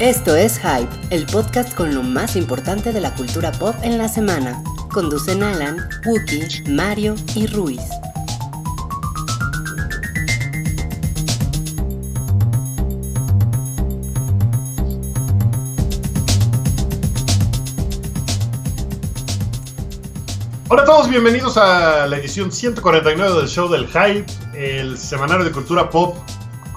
Esto es Hype, el podcast con lo más importante de la cultura pop en la semana. Conducen Alan, Wookie, Mario y Ruiz. Hola a todos, bienvenidos a la edición 149 del show del Hype, el semanario de cultura pop,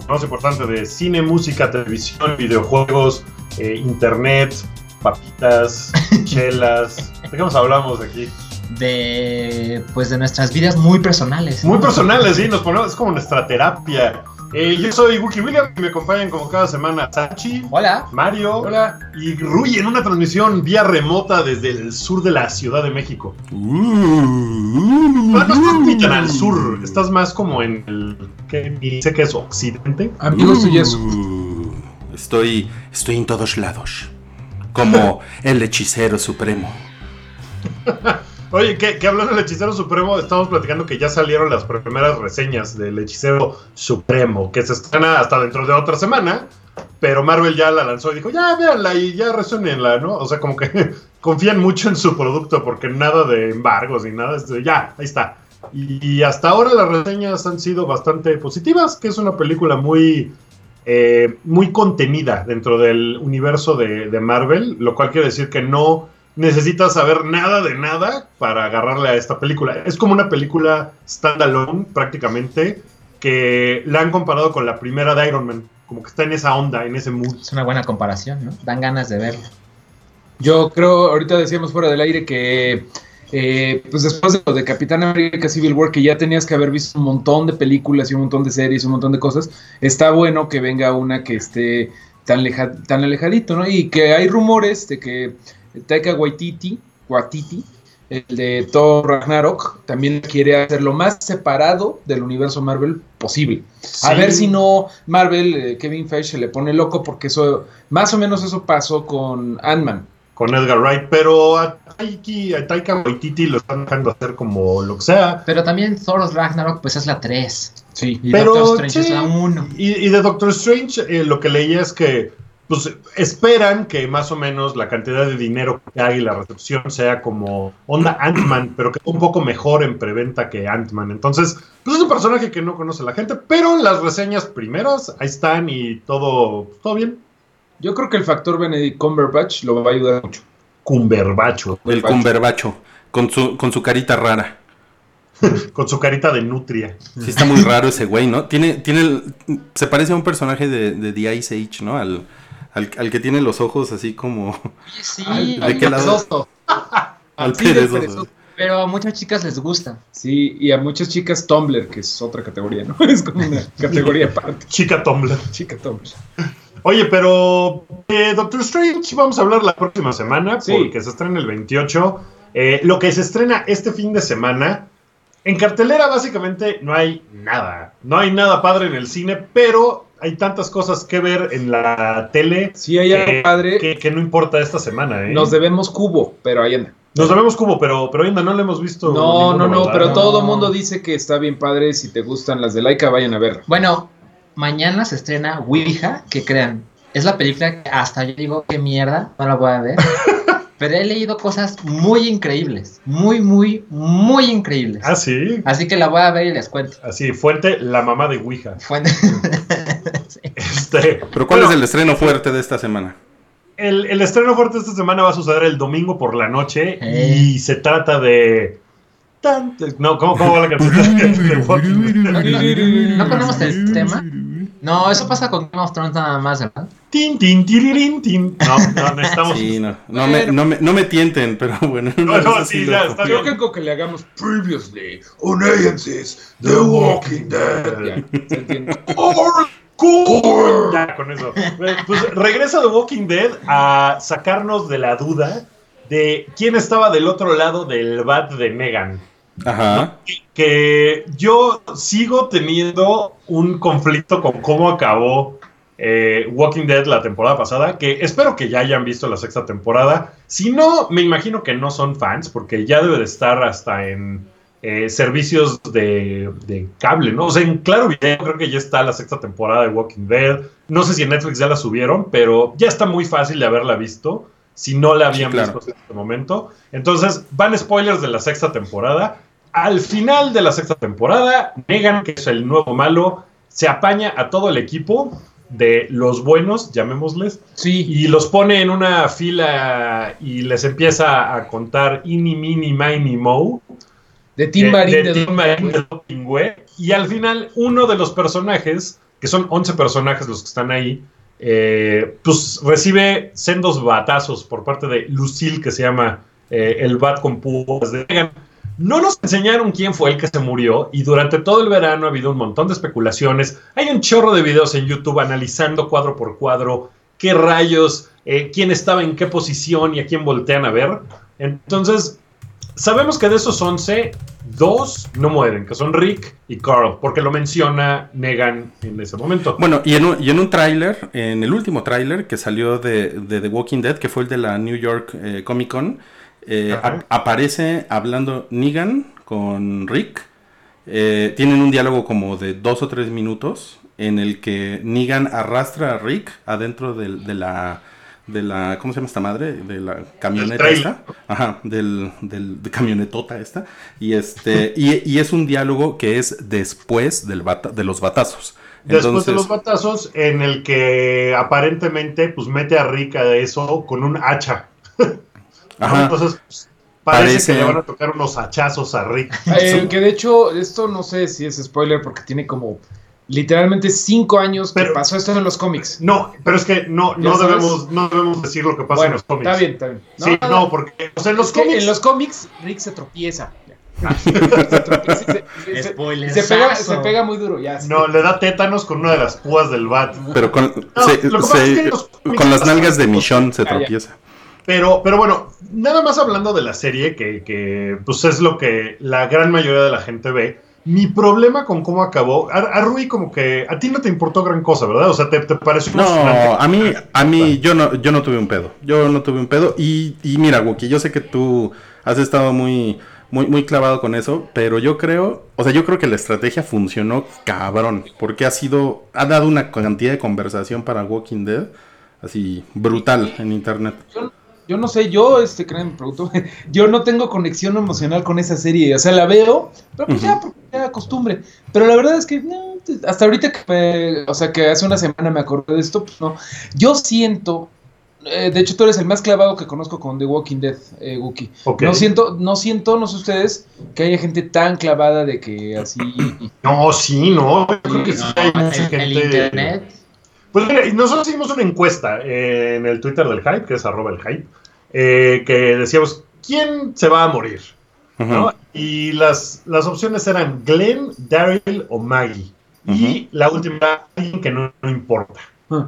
más importante de cine, música, televisión, videojuegos, eh, internet, papitas, chelas. ¿De qué nos hablamos aquí? de pues de nuestras vidas muy personales. Muy personales, sí, nos ponemos, es como nuestra terapia. Eh, yo soy Wookie William y me acompañan como cada semana Sachi, Hola. Mario Hola. y Rui en una transmisión vía remota desde el sur de la Ciudad de México. Bueno, no estás ni tan al sur, estás más como en el que sé que es occidente. Uh, Estoy, estoy en todos lados. Como el hechicero supremo. Oye, que, hablando del hechicero supremo, estamos platicando que ya salieron las primeras reseñas del hechicero supremo, que se estrena hasta dentro de otra semana, pero Marvel ya la lanzó y dijo, ya véanla y ya resúnenla, ¿no? O sea, como que confían mucho en su producto porque nada de embargos ni nada, ya, ahí está. Y, hasta ahora las reseñas han sido bastante positivas, que es una película muy, eh, muy contenida dentro del universo de Marvel, lo cual quiere decir que no necesitas saber nada de nada para agarrarle a esta película. Es como una película standalone prácticamente que la han comparado con la primera de Iron Man, como que está en esa onda, en ese mood. Es una buena comparación, ¿no? Dan ganas de verlo. Yo creo, ahorita decíamos fuera del aire que eh, pues después de lo de Capitán América Civil War, que ya tenías que haber visto un montón de películas y un montón de series, un montón de cosas, está bueno que venga una que esté tan, leja, tan alejadito, ¿no? Y que hay rumores de que Taika Waititi, Waititi, el de Thor Ragnarok, también quiere hacer lo más separado del universo Marvel posible. A ver si no Marvel, eh, Kevin Feige se le pone loco porque eso, más o menos eso pasó con Ant-Man. Con Edgar Wright, pero a, Taiki, a Taika Waititi lo están dejando hacer como lo que sea. Pero también Thor Ragnarok, pues es la 3. Sí. Y Pero, Doctor Strange sí. es la 1. Y, y de Doctor Strange, eh, lo que leía es que pues, esperan que más o menos la cantidad de dinero que hay y la recepción sea como onda Ant-Man, pero que un poco mejor en preventa que Ant-Man. Entonces, pues es un personaje que no conoce la gente, pero las reseñas primeras ahí están y todo, todo bien. Yo creo que el factor Benedict Cumberbatch lo va a ayudar mucho. Cumberbacho, El cumberbacho. Con su, con su carita rara. con su carita de nutria. Sí, está muy raro ese güey, ¿no? Tiene, tiene el- se parece a un personaje de, de The Ice Age, ¿no? Al, al, al que tiene los ojos así como. Sí, Ay, ¿De qué lado? perezoso. Al de perezoso. perezoso. pero a muchas chicas les gusta. Sí, y a muchas chicas Tumblr, que es otra categoría, ¿no? Es como una categoría aparte. Chica Tumblr. Chica Tumblr. Oye, pero eh, Doctor Strange vamos a hablar la próxima semana Sí. porque se estrena el 28. Eh, lo que se estrena este fin de semana, en cartelera básicamente no hay nada. No hay nada padre en el cine, pero hay tantas cosas que ver en la tele Sí, hay algo que, padre. que- que no importa esta semana. ¿eh? Nos debemos cubo, pero ahí anda. Nos debemos cubo, pero, pero ainda no le hemos visto. No, no, no, ¿verdad? pero No. todo el mundo dice que está bien padre. Si te gustan las de Laika, vayan a ver. Bueno, mañana se estrena Ouija, que crean. Es la película que hasta yo digo, qué mierda, no la voy a ver. Pero he leído cosas muy increíbles. Muy, muy, muy increíbles. Ah, sí. Así que la voy a ver y les cuento. Así, fuente, la mamá de Ouija. Fuente- Este, Pero ¿cuál bueno, es el estreno fuerte de esta semana? El, el estreno fuerte esta semana va a suceder el domingo por la noche Eh. y se trata de... No, ¿cómo, cómo va la canción? De Dead. ¿No conocemos el tema? No, eso pasa con Game of Thrones nada más, ¿verdad? Tin, tin, tirirín, tin. No, no, necesitamos... Sí, no. No me, no me, no me tienten, pero bueno. No, no, sí, ya, está Yo creo que le hagamos previously on AMC's The Walking Dead. Ya, se entiende. Ya, con eso. Pues regresa The Walking Dead a sacarnos de la duda de quién estaba del otro lado del bat de Negan. Ajá. que yo sigo teniendo un conflicto con cómo acabó eh, Walking Dead la temporada pasada, que espero que ya hayan visto la sexta temporada. Si no, me imagino que no son fans, porque ya debe de estar hasta en eh, servicios de, de cable, ¿no? O sea, en Claro Video creo que ya está la sexta temporada de Walking Dead. No sé si en Netflix ya la subieron, pero ya está muy fácil de haberla visto. Si no la habían Sí, claro. visto en este momento. Entonces, van spoilers de la sexta temporada. Al final de la sexta temporada, Negan, que es el nuevo malo, se apaña a todo el equipo de los buenos, llamémosles, Sí, y los pone en una fila y les empieza a contar Ini, Mini, Mini, Mo. de Tim de- Marín. de de Tim Don- Marín de Don Pingüe. Y al final, uno de los personajes, que son 11 personajes los que están ahí, eh, pues recibe sendos batazos por parte de Lucille, que se llama eh, el bat con púas de. No nos enseñaron quién fue el que se murió y durante todo el verano ha habido un montón de especulaciones. Hay un chorro de videos en YouTube analizando cuadro por cuadro qué rayos, eh, quién estaba en qué posición y a quién voltean a ver. Entonces, sabemos que de esos 11, dos no mueren, que son Rick y Carl, porque lo menciona Negan en ese momento. Bueno, y en un, en un tráiler, en el último tráiler que salió de, de The Walking Dead, que fue el de la New York eh, Comic Con, eh, a- aparece hablando Negan con Rick. Eh, tienen un diálogo como de dos o tres minutos en el que Negan arrastra a Rick adentro de, la de la ¿cómo se llama esta madre? de la camioneta esta. Ajá, del, del de camionetota esta y este y, y es un diálogo que es después del bata- de los batazos. Después de los batazos, en el que aparentemente pues mete a Rick a eso con un hacha. ¿no? Ajá. Entonces, pues, parece, Parece- que le van a tocar unos hachazos a Rick. Eh, que de hecho, esto no sé si es spoiler porque tiene como literalmente cinco años que Pero- pasó esto en los cómics. No, pero es que no, ¿Ya no, debemos, no debemos decir lo que pasa en los cómics. está bien, está bien. sí, no, no, porque o sea, en los que cómics en los cómics Rick se tropieza. Se tropieza, se- se- se- Spoiler. se pega, se pega muy duro, ya. sí. no le da tétanos con una de las púas del bat. Pero con, No, se- lo que pasa se- es que en los cómics con las nalgas de. Michonne se Ah, tropieza. Pero, pero bueno, nada más hablando de la serie, que, que, pues es lo que la gran mayoría de la gente ve. Mi problema con cómo acabó, a, a Rui como que a ti no te importó gran cosa, ¿verdad? O sea, te, te pareció No, a mí, a mí yo no, yo no tuve un pedo. Yo no tuve un pedo. Y, y mira, Wookie, yo sé que tú has estado muy, muy, muy clavado con eso, pero yo creo, o sea, yo creo que la estrategia funcionó cabrón, porque ha sido, ha dado una cantidad de conversación para Walking Dead, así brutal en internet. Yo no sé, yo, este, creen, producto, yo no tengo conexión emocional con esa serie. O sea, la veo, pero pues ya, porque ya costumbre. Pero la verdad es que, no, hasta ahorita que me- o sea, que hace una semana me acordé de esto, pues no. Yo siento, eh, de hecho tú eres el más clavado que conozco con The Walking Dead, eh, Wookie. Ok. No siento, no siento, no sé ustedes, que haya gente tan clavada de que así... No, sí, no. Yo creo que sí No, hay el, gente- internet. Pues mira, y nosotros hicimos una encuesta eh, en el Twitter del Hype, que es arroba el Hype, eh, que decíamos, ¿quién se va a morir? Y las, las opciones eran Glenn, Daryl o Maggie. Y la última alguien que no, no importa. Ah.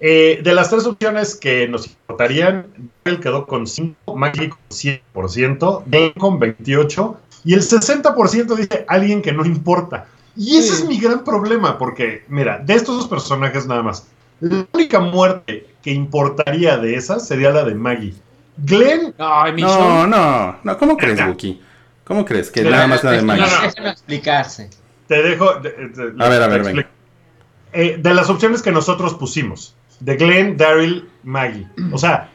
Eh, de las tres opciones que nos importarían, Daryl quedó con 5, Maggie con 100%, Glenn con 28% y el 60% dice alguien que no importa. Y ese Sí. es mi gran problema, porque, mira, de estos dos personajes nada más, la única muerte que importaría de esas sería la de Maggie. Glenn Ay, mi No, no, no, ¿cómo crees. Wookie? ¿Cómo crees? Que nada más la de Maggie. No, no. déjenlo explicarse. Te dejo. de- de- A ver, a ver, venga. Eh, de las opciones que nosotros pusimos, de Glenn, Daryl, Maggie. O sea,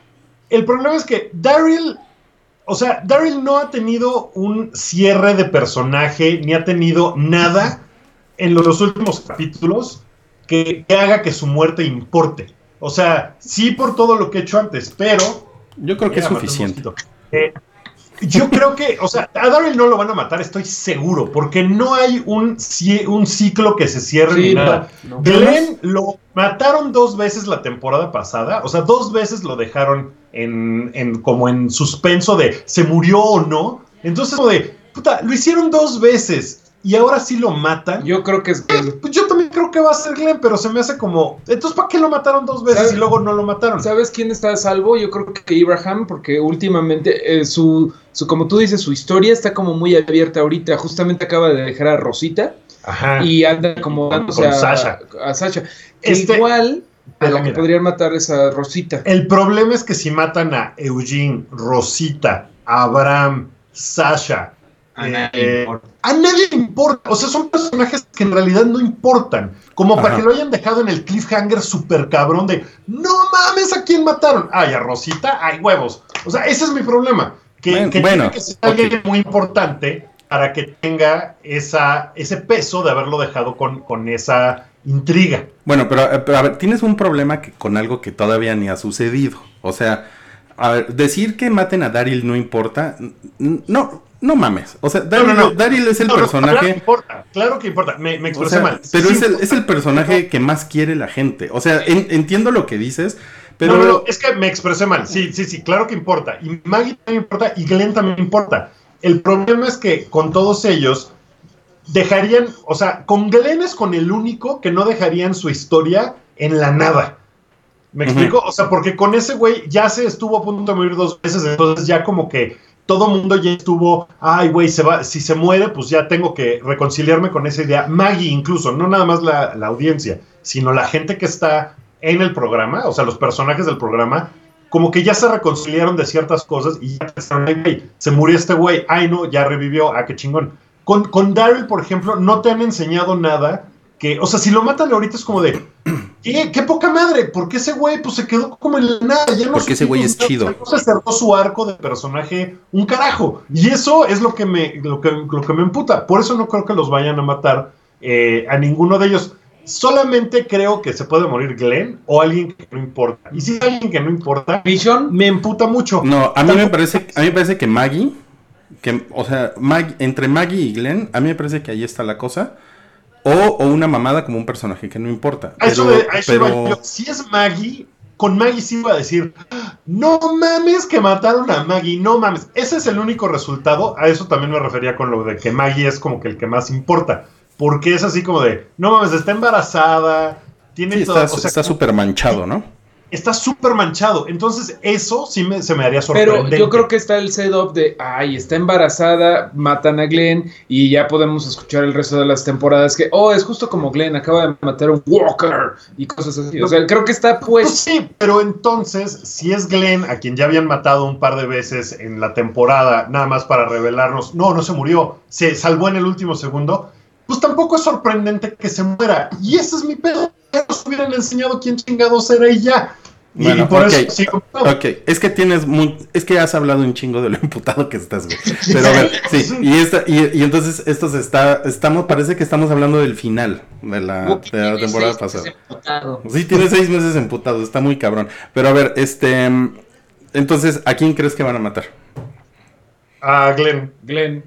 el problema es que Daryl. O sea, Daryl no ha tenido un cierre de personaje, ni ha tenido nada en los últimos capítulos que, que haga que su muerte importe. O sea, sí por todo lo que he hecho antes, pero Yo creo que es suficiente. Eh, yo creo que, o sea, a Daryl no lo van a matar, estoy seguro, porque no hay un, un ciclo que se cierre Sí, ni nada. no. Glenn lo mataron dos veces la temporada pasada, o sea, dos veces lo dejaron en, en- como en suspenso de se murió o no. Entonces, como de, puta, lo hicieron dos veces y ahora sí lo matan. Yo creo que es Glenn. Pues yo creo que va a ser Glenn, pero se me hace como, entonces, ¿para qué lo mataron dos veces ¿Sabes? y luego no lo mataron? ¿Sabes quién está a salvo? Yo creo que Abraham, porque últimamente eh, su, su, como tú dices, su historia está como muy abierta ahorita. Justamente acaba de dejar a Rosita Ajá. y anda como dándose Con a Sasha. A Sasha. Este- igual a la que podrían matar es a Rosita. El problema es que si matan a Eugene, Rosita, Abraham, Sasha A nadie eh, importa. a nadie le importa. O sea, son personajes que en realidad no importan. Como para que lo hayan dejado en el cliffhanger super cabrón de no mames a quién mataron. Ay, a Rosita, ay, huevos. O sea, ese es mi problema. Que, Bueno, que bueno, tiene que ser alguien muy importante para que tenga esa, ese peso de haberlo dejado con, con esa intriga. Bueno, pero, eh, pero, a ver, tienes un problema que, con algo que todavía ni ha sucedido. O sea, a ver, decir que maten a Daryl no importa. No, no mames. O sea, Daryl, No, no, no. Daryl es el no, claro que personaje. importa, claro que importa. Me, me o expresé sea, mal. pero Sí es el, es el personaje que más quiere la gente. O sea, en- entiendo lo que dices, pero. No, no, es que me expresé mal. Sí, sí, sí, claro que importa. Y Maggie también importa y Glenn también importa. El problema es que con todos ellos dejarían, o sea, con Glenn es con el único que no dejarían su historia en la nada. ¿Me explico? O sea, porque con ese güey ya se estuvo a punto de morir dos veces, entonces ya como que todo mundo ya estuvo, ay, güey, se va, si se muere, pues ya tengo que reconciliarme con esa idea. Maggie incluso, no nada más la, audiencia, sino la gente que está en el programa, o sea, los personajes del programa, como que ya se reconciliaron de ciertas cosas y ya pensaron, ay, güey, se murió este güey, ay, no, ya revivió, ah, qué chingón. Con, con Daryl, por ejemplo, no te han enseñado nada que, o sea, si lo matan ahorita es como de, ¿qué, qué poca madre? Porque ese güey, pues se quedó como en la nada, ya no Porque ese güey es chido. No se cerró su arco de personaje un carajo. Y eso es lo que me, lo que, lo que me emputa. Por eso no creo que los vayan a matar eh, a ninguno de ellos. Solamente creo que se puede morir Glenn o alguien que no importa. Y si es alguien que no importa, Vision, me emputa mucho. No, a mí me parece, a mí me parece que Maggie, que, o sea, Mag- entre Maggie y Glenn, a mí me parece que ahí está la cosa. O, o una mamada como un personaje que no importa. A eso, Pero, de- a eso iba pero- yo. Si es Maggie, con Maggie sí iba a decir, no mames que mataron a Maggie, no mames. Ese es el único resultado. A eso también me refería con lo de que Maggie es como que el que más importa. Porque es así como de, no mames, está embarazada, tiene sí, todo, está o sea, súper manchado, ¿no? Está súper manchado. Entonces, eso sí me, se me haría pero sorprendente. yo creo que está el setup de, ay, está embarazada, matan a Glenn y ya podemos escuchar el resto de las temporadas que, oh, es justo como Glenn acaba de matar a un Walker y cosas así. O sea, creo que está Pues pues... sí, pero entonces, si es Glenn, a quien ya habían matado un par de veces en la temporada, nada más para revelarnos, no, no se murió, se salvó en el último segundo, pues tampoco es sorprendente que se muera. Y ese es mi pedo. Ya nos hubieran enseñado quién chingados era y ya. Y, Bueno, por ok, eso sigo. Ok, es que tienes muy, es que has hablado un chingo de lo emputado que estás, güey. Pero a ver, sí, y esta, y, y entonces esto se está, estamos, parece que estamos hablando del final de la, de temporada pasada. Sí, tiene seis meses emputado, está muy cabrón. Pero a ver, este, entonces, ¿a quién crees que van a matar? A Glenn. Glenn.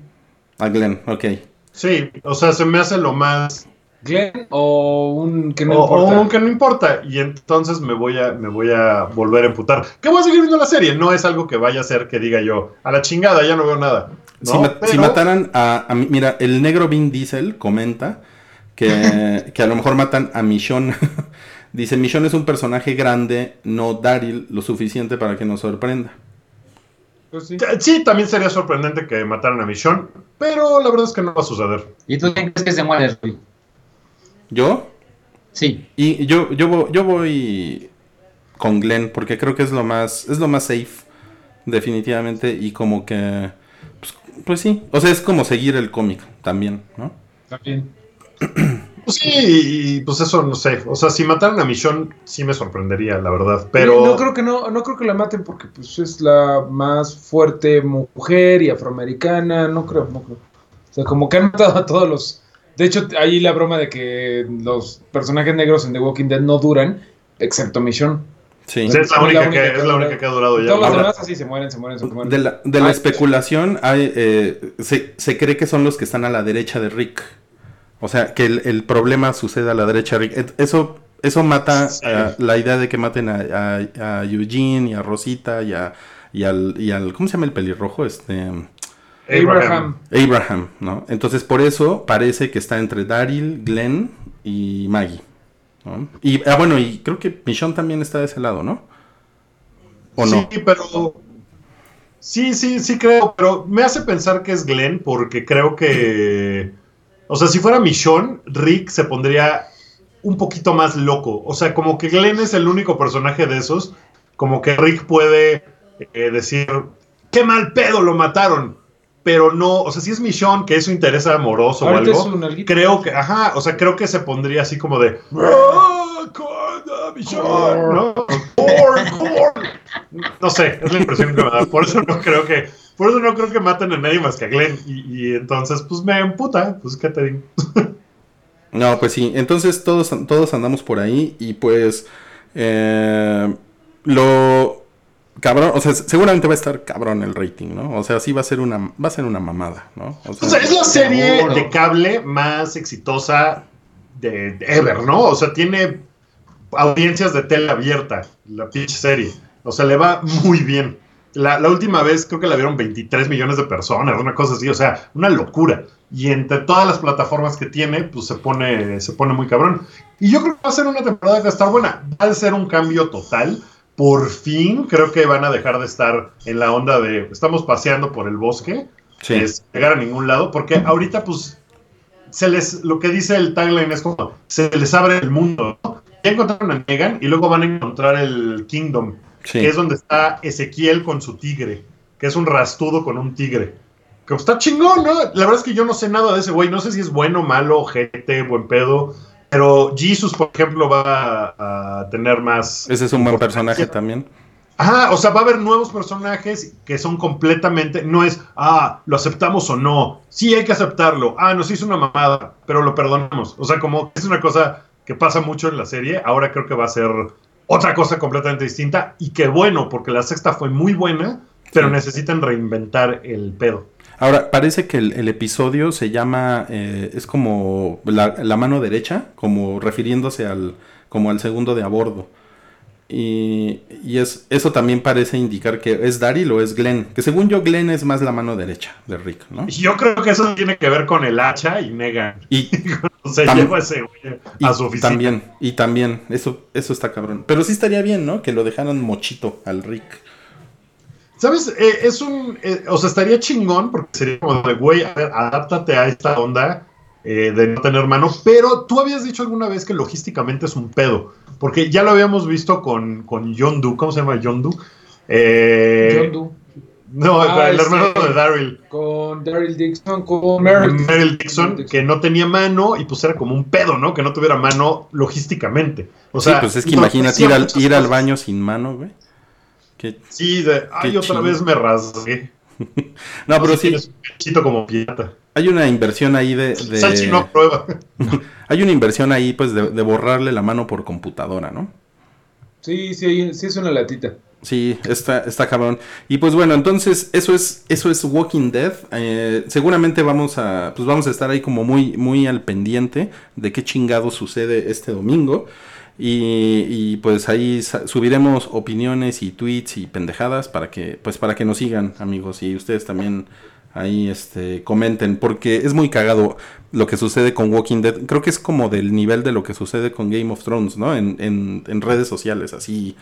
A Glenn, ok. Sí, o sea, se me hace lo más. Glenn o un que no o, importa. o un que no importa. Y entonces me voy a, me voy a volver a emputar. Que voy a seguir viendo la serie. No es algo que vaya a ser que diga yo, a la chingada, ya no veo nada. ¿no? Si, ma- si Pero- mataran a, a mi- Mira, el negro Vin Diesel comenta que, que a lo mejor matan a Michonne. Dice, Michonne es un personaje grande, no Daryl, lo suficiente para que nos sorprenda. Pues sí. Sí, también sería sorprendente que mataran a Michonne, pero la verdad es que no va a suceder. ¿Y tú quién crees que se muere, Rui? ¿Yo? Sí. Y yo, yo, yo voy con Glenn, porque creo que es lo más, es lo más safe, definitivamente, y como que, pues, pues sí, o sea, es como seguir el cómic también, ¿no? También. Pues sí, y pues eso no sé. O sea, si mataran a Michonne, sí me sorprendería, la verdad. Pero. No creo que no, no creo que la maten porque pues es la más fuerte mujer y afroamericana, no creo, no creo. O sea, como que han matado a todos los. De hecho, ahí la broma de que los personajes negros en The Walking Dead no duran, excepto Michonne. Sí. Sí, es la única, la única que, que es la ha única que ha durado ya. Todos los demás así se mueren, se mueren, se mueren. De la, de la Ay, especulación hay, eh, se, se cree que son los que están a la derecha de Rick. O sea, que el, el problema sucede a la derecha de Rick. Eso, eso mata Sí. eh, la idea de que maten a, a- a Eugene y a Rosita y, a- y al, y al... ¿Cómo se llama el pelirrojo? Este... Abraham. Abraham, ¿no? Entonces por eso parece que está entre Daryl, Glenn y Maggie. ¿no? Y ah, bueno, y creo que Michonne también está de ese lado, ¿no? ¿O no? Sí, pero. Sí, sí, sí creo, pero me hace pensar que es Glenn porque creo que. O sea, si fuera Michonne, Rick se pondría un poquito más loco. O sea, como que Glenn es el único personaje de esos. Como que Rick puede eh, decir, qué mal pedo lo mataron. Pero no, o sea, si es Michonne, que es su interés amoroso o algo, es un alguito. creo que, ajá, o sea, creo que se pondría así como de, "Ah, Conda, Michonne", ¿no? No sé, es la impresión que me da, por eso no creo que, por eso no creo que maten a nadie más que a Glenn, y, y entonces, pues me emputa, pues, ¿qué te digo? No, pues sí, entonces todos, todos andamos por ahí y pues eh, lo cabrón, o sea, seguramente va a estar cabrón el rating, ¿no? O sea, sí va a ser una, va a ser una mamada, ¿no? O sea, O sea, es la serie seguro. de cable más exitosa de, de ever, ¿no? O sea, tiene audiencias de tele abierta, la pinche serie. O sea, le va muy bien. La, la última vez creo que la vieron 23 millones de personas, una cosa así, o sea, una locura. Y entre todas las plataformas que tiene, pues se pone, se pone muy cabrón. Y yo creo que va a ser una temporada que va a estar buena. Va a ser un cambio total. Por fin creo que van a dejar de estar en la onda de estamos paseando por el bosque sí. es llegar a ningún lado, porque ahorita pues se les, lo que dice el tagline es como, se les abre el mundo, ¿no? Ya encontraron a Negan y luego van a encontrar el Kingdom, sí. que es donde está Ezequiel con su tigre, que es un rastudo con un tigre. Que está chingón, ¿no? La verdad es que yo no sé nada de ese güey, no sé si es bueno, malo, gente, buen pedo, pero Jesus, por ejemplo, va a, a tener más... Ese es un buen personaje también. Ajá, o sea, va a haber nuevos personajes que son completamente, no es, ah, lo aceptamos o no, sí hay que aceptarlo, ah, nos hizo una mamada, pero lo perdonamos. O sea, como es una cosa que pasa mucho en la serie, ahora creo que va a ser otra cosa completamente distinta y que bueno, porque la sexta fue muy buena, pero Sí. necesitan reinventar el pedo. Ahora, parece que el, el episodio se llama, eh, es como la, la mano derecha, como refiriéndose al, como al segundo de a bordo. Y, y es, eso también parece indicar que es Daryl o es Glenn. Que según yo, Glenn es más la mano derecha de Rick, ¿no? Yo creo que eso tiene que ver con el hacha y Negan. Y, Se lleva ese güey a su oficina. también, y también, eso, eso está cabrón. Pero sí estaría bien, ¿no? Que lo dejaran mochito al Rick. ¿Sabes? Eh, es un. eh, o sea, estaría chingón porque sería como de, güey, a ver, adáptate a esta onda eh, de no tener mano. Pero tú habías dicho alguna vez que logísticamente es un pedo. Porque ya lo habíamos visto con, con Yondu. ¿Cómo se llama Yondu? Eh, Yondu, No, Ah, el hermano de Daryl. con Daryl Dixon, con Meryl. Meryl Dixon, que no tenía mano y pues era como un pedo, ¿no? Que no tuviera mano logísticamente. O sea, sí, pues es que no imagínate ir al, ir al baño sin mano, güey. Sí, de, ay, otra vez me rasgué. No, pero si sí, pechito como pirata. hay una inversión ahí de... de- Salchi no aprueba. Hay una inversión ahí, pues, de, de borrarle la mano por computadora, ¿no? Sí, sí, sí es una latita. Sí, está, está cabrón. Y pues bueno, entonces eso es, eso es Walking Dead. Eh, seguramente vamos a, pues vamos a estar ahí como muy, muy al pendiente de qué chingado sucede este domingo. Y, pues ahí subiremos opiniones y tweets y pendejadas para que, pues para que nos sigan, amigos, y ustedes también ahí este comenten, porque es muy cagado lo que sucede con Walking Dead. Creo que es como del nivel de lo que sucede con Game of Thrones, ¿no? En, en, en redes sociales, así.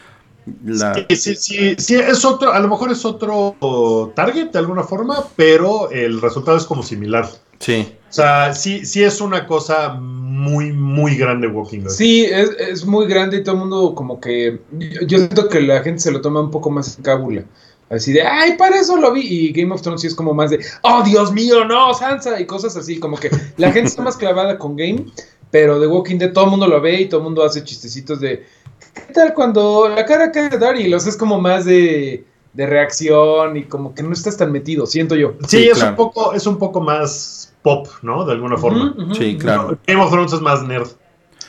La... Sí, sí, sí, sí, es otro, a lo mejor es otro target de alguna forma, pero el resultado es como similar. Sí, O sea, sí, sí es una cosa muy, muy grande Walking Dead. Sí, es, es muy grande y todo el mundo como que... Yo, yo siento que la gente se lo toma un poco más en cábula. Así de, ay, para eso lo vi. Y Game of Thrones sí es como más de, oh, Dios mío, no, Sansa. Y cosas así, como que la gente está más clavada con Game. Pero de Walking Dead todo el mundo lo ve y todo el mundo hace chistecitos de, ¿qué tal cuando la cara cae de Daryl? O sea, es como más de, de reacción y como que no estás tan metido, siento yo. Sí, Sí, es, claro. un poco, es un poco más pop, ¿no? De alguna forma. Sí, claro. Game of Thrones es más nerd.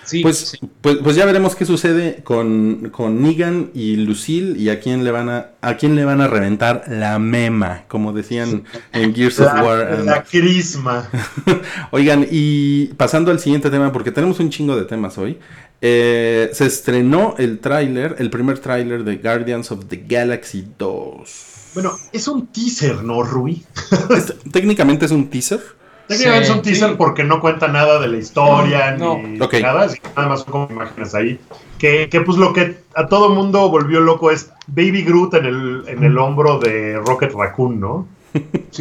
Sí, Pues, sí. pues, pues ya veremos qué sucede con, con Negan y Lucille y a quién le van a, a quién le van a reventar la mema, como decían en Gears of War. and- la crisma. Oigan, y pasando al siguiente tema, porque tenemos un chingo de temas hoy. eh, se estrenó el tráiler, el primer tráiler de Guardians of the Galaxy 2. Bueno, es un teaser, ¿no, Rui? Es- técnicamente es un teaser. Técnicamente Sí, es un teaser sí. porque no cuenta nada de la historia No, ni Ok. nada, así que nada más son como imágenes ahí. Que, que pues lo que a todo mundo volvió loco es Baby Groot en el, en el hombro de Rocket Raccoon, ¿no?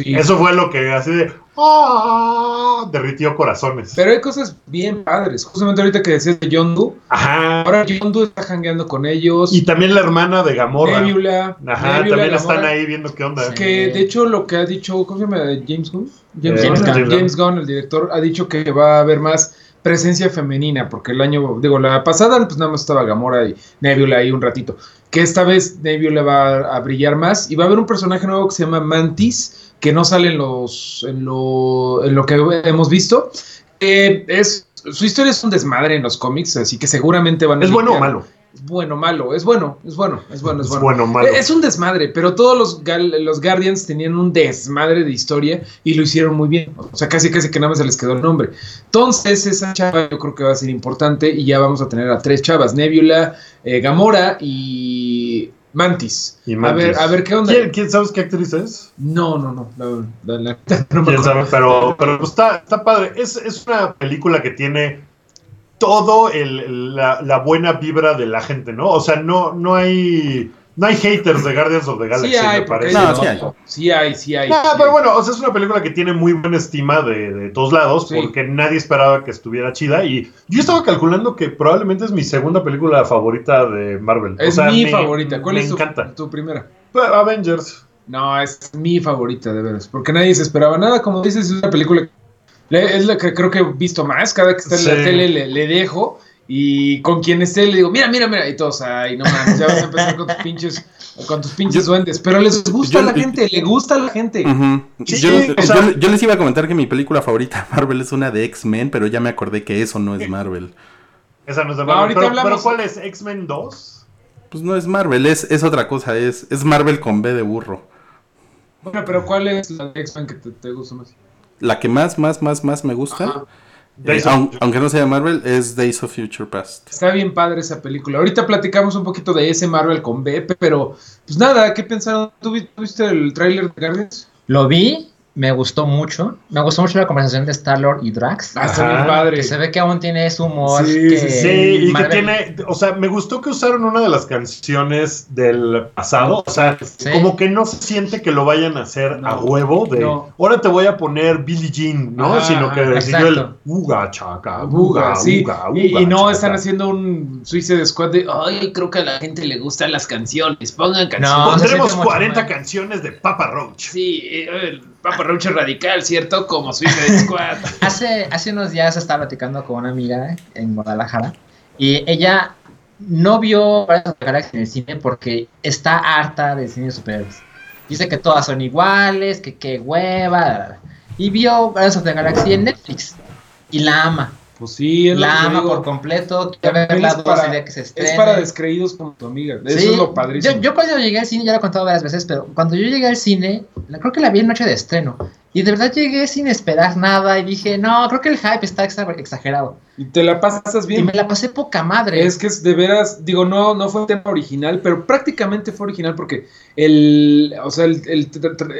Sí. Eso fue lo que así de. ¡ah! derritió corazones. Pero hay cosas bien padres. Justamente ahorita que decías de Yondu, Ajá. ahora Yondu está jangueando con ellos. Y también la hermana de Gamora. Nebula. Ajá, Nebula, también Gamora, están ahí viendo qué onda. Que de hecho lo que ha dicho, ¿cómo se llama? James Gunn. James, Eh, Gunn, James Gunn. James Gunn, el director, ha dicho que va a haber más presencia femenina, porque el año, digo, la pasada pues nada más estaba Gamora y Nebula ahí un ratito. Que esta vez Nebula va a brillar más y va a haber un personaje nuevo que se llama Mantis, que no sale en los en lo, en lo que hemos visto. Eh, es su historia es un desmadre en los cómics, así que seguramente van a ¿Es bueno o malo? Es bueno, malo, es bueno, es bueno, es bueno, es Es bueno. bueno o malo. Es un desmadre, pero todos los, gal- los Guardians tenían un desmadre de historia y lo hicieron muy bien. O sea, casi casi que nada más se les quedó el nombre. Entonces, esa chava yo creo que va a ser importante y ya vamos a tener a tres chavas: Nebula, eh, Gamora y Mantis. Y A ver, a ver qué onda. ¿Quién, quién sabes qué actriz es? No, no, no. la- la- la- no me ¿Quién acuerdo. sabe? Pero, pero pues está, está padre. Es, es una película que tiene todo el, la, la buena vibra de la gente, ¿no? O sea, no, no hay. No hay haters de Guardians of the Galaxy, Sí hay, me parece. No, sí hay. sí hay, sí hay. Ah, sí pero bueno, o sea, es una película que tiene muy buena estima de, de todos lados, Sí. porque nadie esperaba que estuviera chida. Y yo estaba calculando que probablemente es mi segunda película favorita de Marvel. O Es sea, mi me- favorita. ¿Cuál me es tu, encanta. tu primera? Avengers. No, es mi favorita, de veras. Porque nadie se esperaba nada. Como dices, es una película. Es la que creo que he visto más. Cada que está en la tele le, le dejo. Y con quien esté le digo, mira, mira, mira. Y todos, ay, no mames, ya vas a empezar con tus pinches, con tus pinches Yo- duendes. Pero les gusta yo- a la gente, le gusta a la gente. Sí, yo, sí, o sea- yo- yo les iba a comentar que mi película favorita de Marvel es una de X-Men, pero ya me acordé que eso no es Marvel. Esa no es de Marvel. ahorita pero, hablamos. pero ¿cuál es? ¿X-Men 2? Pues no es Marvel, es, es otra cosa, es, es Marvel con B de burro. Bueno, pero ¿cuál es la de X-Men que te, te gusta más? La que más, más, más, más me gusta, Ajá. Eh, aunque no sea Marvel, es Days of Future Past. Está bien padre esa película. Ahorita platicamos un poquito de ese Marvel con B, pero pues nada, ¿qué pensaron? ¿Tú vi- tú viste el tráiler de Guardians? Lo vi, me gustó mucho. Me gustó mucho la conversación de Star-Lord y Drax. Ah, está Ajá. bien padre. Que se ve que aún tiene ese humor. Sí, que sí, Sí, y que tiene, o sea, me gustó que usaron una de las canciones del pasado, o sea, Sí. como que no se siente que lo vayan a hacer No, a huevo de, no. ahora te voy a poner Billie Jean, ¿no? Ajá, Sino que siguió el uga chaca, uga, sí. uga, y, uga, y no chaca. están haciendo un Suicide Squad de, ay, creo que a la gente le gustan las canciones, pongan canciones. No, Pondremos siente mucho 40 más. canciones de Papa Roach. Sí, eh, el Papa Roach radical, ¿cierto? Como Suicide Squad. Hace, hace unos días estaba platicando con una amiga en Guadalajara y ella no vio en el cine porque está harta del cine de superhéroes. Dice que todas son iguales, que qué hueva. Y vio Guardians of the Galaxy en Netflix y la ama. Pues sí, es La ama por completo. También ver la es dos para- el día que se estrene. Es para descreídos como tu amiga. Eso Sí, es lo padrísimo. Yo, yo cuando llegué al cine, ya lo he contado varias veces, pero cuando yo llegué al cine, creo que la vi en noche de estreno. Y de verdad llegué sin esperar nada y dije, no, creo que el hype está exa- exagerado. Y te la pasas Y bien. me la pasé poca madre. Es que es de veras, digo, no, no fue tema original, pero prácticamente fue original porque el, o sea, el, el-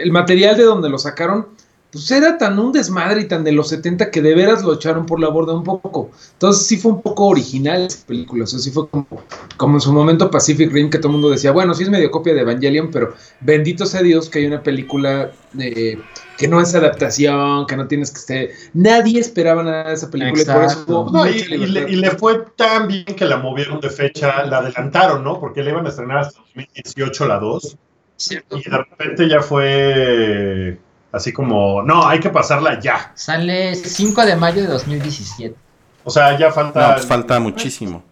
el material de donde lo sacaron, pues era tan un desmadre y tan de los 70 que de veras lo echaron por la borda un poco. Entonces sí fue un poco original esa película, o sea, sí fue como, como en su momento Pacific Rim que todo el mundo decía, bueno, sí es medio copia de Evangelion, pero bendito sea Dios que hay una película de, que no es adaptación, que no tienes que estar... Nadie esperaba nada de esa película y por eso Exacto. No, y, y le, y le fue tan bien que la movieron de fecha, la adelantaron, ¿no? Porque le iban a estrenar hasta 2018 la 2. Cierto. Y de repente ya fue así como, no, hay que pasarla ya. Sale 5 de mayo de 2017. O sea, ya falta. No, pues falta muchísimo.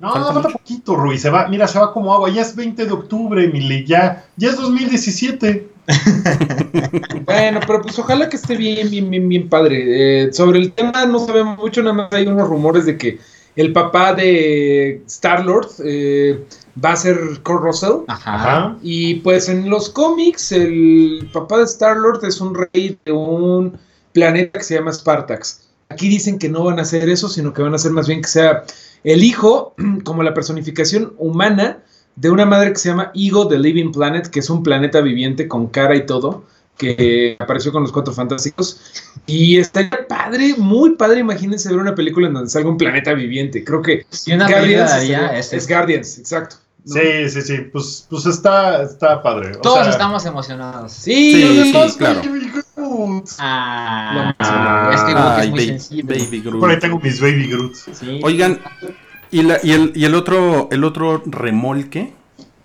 No, falta poquito, Rui. Se va, mira, se va como agua. Ya es 20 de octubre, Mili. Ya, ya es 2017. Bueno, pero pues ojalá que esté bien, bien, bien, bien padre. Eh, sobre el tema no sabemos mucho, nada más hay unos rumores de que el papá de Star-Lord eh, va a ser Kurt Russell. Ajá. Y pues en los cómics, el papá de Star-Lord es un rey de un planeta que se llama Spartax. Aquí dicen que no van a hacer eso, sino que van a hacer más bien que sea el hijo, como la personificación humana de una madre que se llama Ego the Living Planet, que es un planeta viviente con cara y todo, que apareció con los Cuatro Fantásticos. Y estaría padre, muy padre, imagínense ver una película en donde salga un planeta viviente. Creo que Si una Guardians es, es Guardians, exacto. ¿No? Sí, sí, sí. Pues, pues está, está padre. O Todos sea, estamos emocionados. Sí, Sí, claro. Baby Groot. Ah, Ah, es que Wookiee Ay, es muy ba- sensible. Baby Groot. Por ahí tengo mis Baby Groot. Sí. Oigan, y, la- y el, y el otro, el otro remolque,